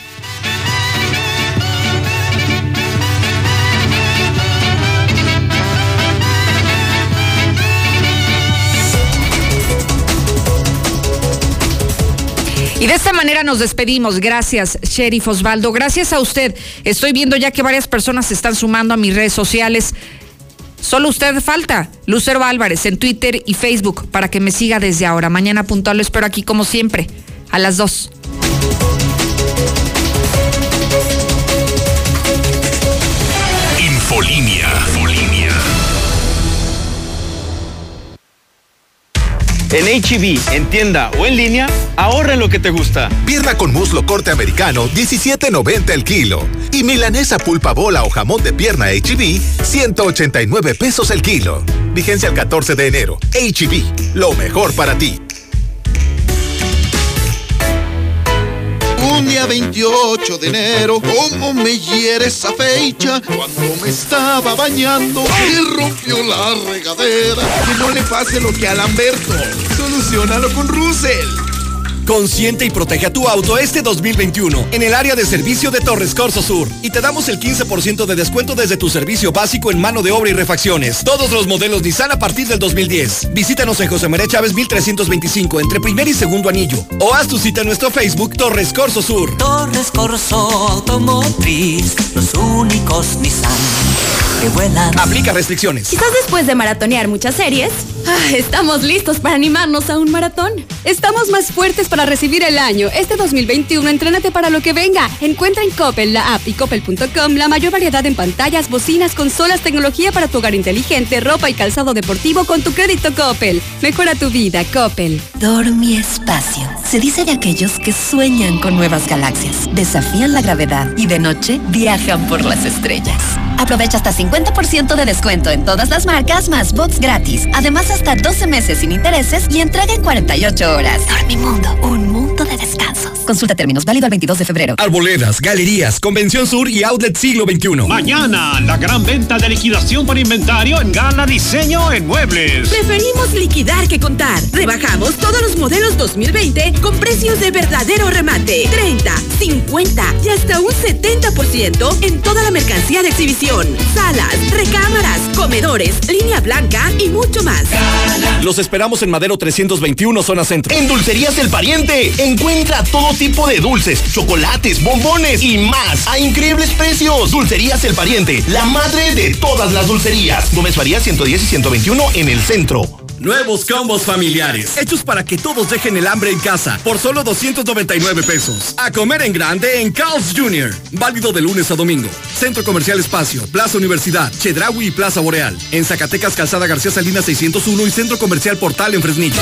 Y de esta manera nos despedimos. Gracias, Sheriff Osvaldo. Gracias a usted. Estoy viendo ya que varias personas se están sumando a mis redes sociales. Solo usted falta, Lucero Álvarez, en Twitter y Facebook, para que me siga desde ahora. Mañana puntual lo espero aquí como siempre, a las 2. Infolinia. En HB, en tienda o en línea, ahorra en lo que te gusta. Pierna con muslo corte americano, 17.90 el kilo. Y milanesa pulpa bola o jamón de pierna HB, 189 pesos el kilo. Vigencia el 14 de enero. HB, lo mejor para ti. Un día 28 de enero, cómo me hiere esa fecha, cuando me estaba bañando y rompió la regadera. Que no le pase lo que a Lamberto. Solucionalo con Russell. Consciente y protege a tu auto este 2021 en el área de servicio de Torres Corso Sur. Y te damos el 15% de descuento desde tu servicio básico en mano de obra y refacciones. Todos los modelos Nissan a partir del 2010. Visítanos en José María Chávez 1325 entre primer y segundo anillo. O haz tu cita en nuestro Facebook Torres Corso Sur. Torres Corso Automotriz, los únicos Nissan que vuelan. Aplica restricciones. Quizás después de maratonear muchas series, ah, estamos listos para animarnos a un maratón. Estamos más fuertes para recibir el año. Este 2021, entrénate para lo que venga. Encuentra en Coppel, la app y coppel.com la mayor variedad en pantallas, bocinas, consolas, tecnología para tu hogar inteligente, ropa y calzado deportivo con tu crédito Coppel. Mejora tu vida, Coppel. Dormi Espacio. Se dice de aquellos que sueñan con nuevas galaxias, desafían la gravedad y de noche viajan por las estrellas. Aprovecha hasta 50% de descuento en todas las marcas más box gratis. Además, hasta 12 meses sin intereses y entrega en 48 horas. Dormimundo, un mundo de descansos. Consulta términos válido al 22 de febrero. Arboledas, galerías, Convención Sur y Outlet Siglo XXI. Mañana, la gran venta de liquidación por inventario en Gala Diseño en Muebles. Preferimos liquidar que contar. Rebajamos todos los modelos 2020 con precios de verdadero remate. 30, 50 y hasta un 70% en toda la mercancía de exhibición. Salas, recámaras, comedores, línea blanca y mucho más. Los esperamos en Madero 321, zona centro. En Dulcerías El Pariente, encuentra todo tipo de dulces, chocolates, bombones y más a increíbles precios. Dulcerías El Pariente, la madre de todas las dulcerías. Gómez Faría 110 y 121 en el centro. Nuevos combos familiares, hechos para que todos dejen el hambre en casa, por solo 299 pesos. A comer en grande en Carl's Jr., válido de lunes a domingo. Centro Comercial Espacio, Plaza Universidad, Chedraui y Plaza Boreal. En Zacatecas, Calzada García Salinas 601 y Centro Comercial Portal en Fresnillo.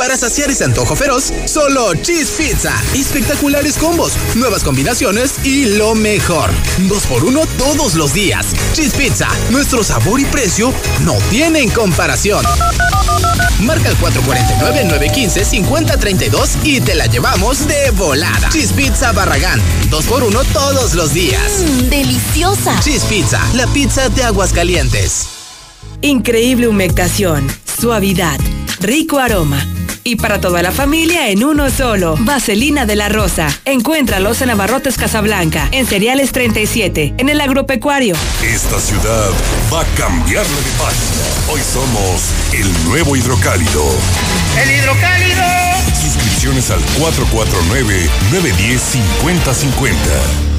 Para saciar ese antojo feroz, solo Cheese Pizza. Espectaculares combos, nuevas combinaciones y lo mejor. Dos por uno todos los días. Cheese Pizza, nuestro sabor y precio no tienen comparación. Marca el 449-915-5032 y te la llevamos de volada. Cheese Pizza Barragán. Dos por uno todos los días. Mmm, deliciosa. Cheese Pizza, la pizza de aguas calientes. Increíble humectación, suavidad, rico aroma. Y para toda la familia en uno solo. Vaselina de la Rosa. Encuéntralos en Abarrotes Casablanca, en Cereales 37, en el Agropecuario. Esta ciudad va a cambiarle de página. Hoy somos el nuevo hidrocálido. ¡El hidrocálido! Suscripciones al 449-910-5050.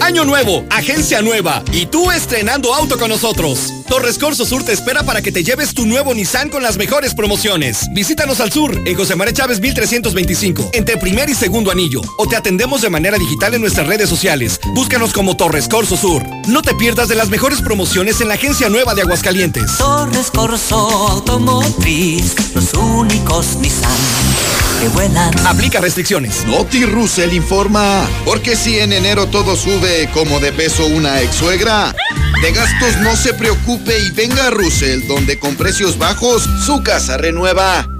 Año nuevo, agencia nueva y tú estrenando auto con nosotros. Torres Corso Sur te espera para que te lleves tu nuevo Nissan con las mejores promociones. Visítanos al sur, en José María Chávez 1325, entre primer y segundo anillo. O te atendemos de manera digital en nuestras redes sociales. Búscanos como Torres Corso Sur. No te pierdas de las mejores promociones en la agencia nueva de Aguascalientes. Torres Corso Automotriz, los únicos Nissan que vuelan. Aplica restricciones. Noti Russell informa, porque si en enero todo sube como de peso una ex suegra, de gastos no se preocupe y venga a Russell, donde con precios bajos su casa renueva.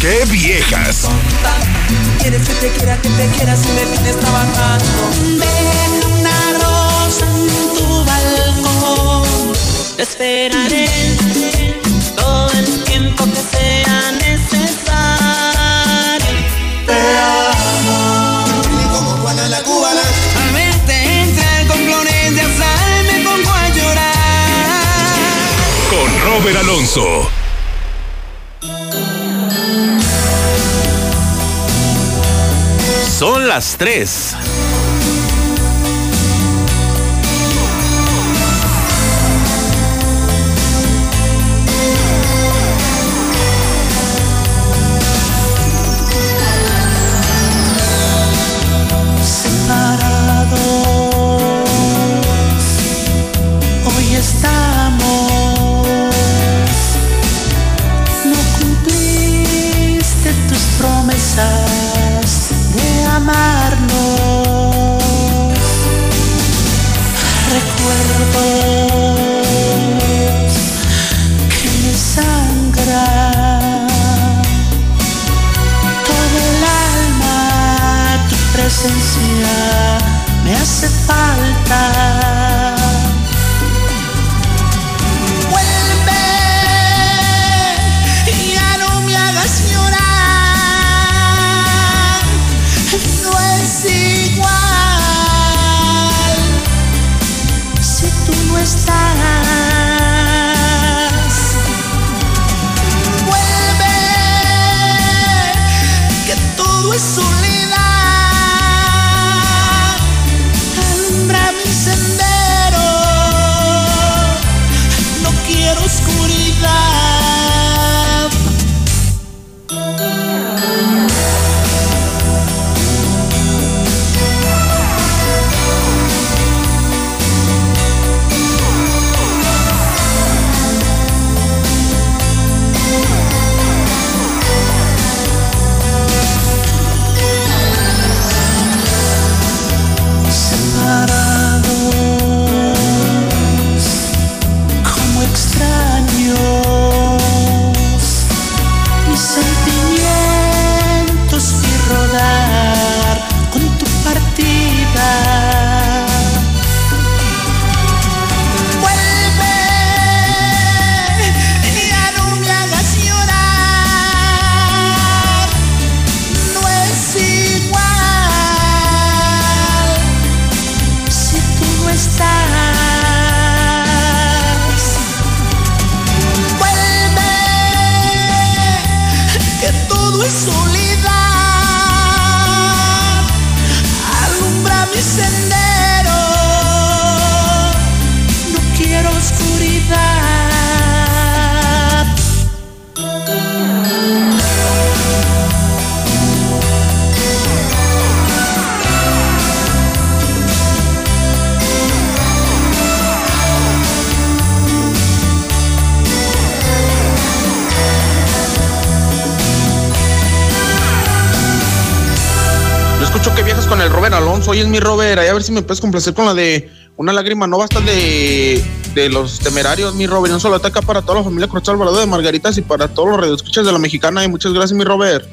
¡Qué viejas! Quieres que te quiera, que te quiera si me tienes trabajando. Deja una rosa en tu balcón. Te esperaré todo el tiempo que sea necesario. Te amo. Como Juana la cubana. A verte entrar con flores de azar me pongo a llorar. Con Robert Alonso. Son las 3. Tu presencia me hace falta. A ver si me puedes complacer con la de Una lágrima. No basta de, de los temerarios, mi Robert. Un solo ataca para toda la familia Cruzal Alvarado de Margaritas y para todos los radioescuchas de la mexicana. Y muchas gracias, mi Robert.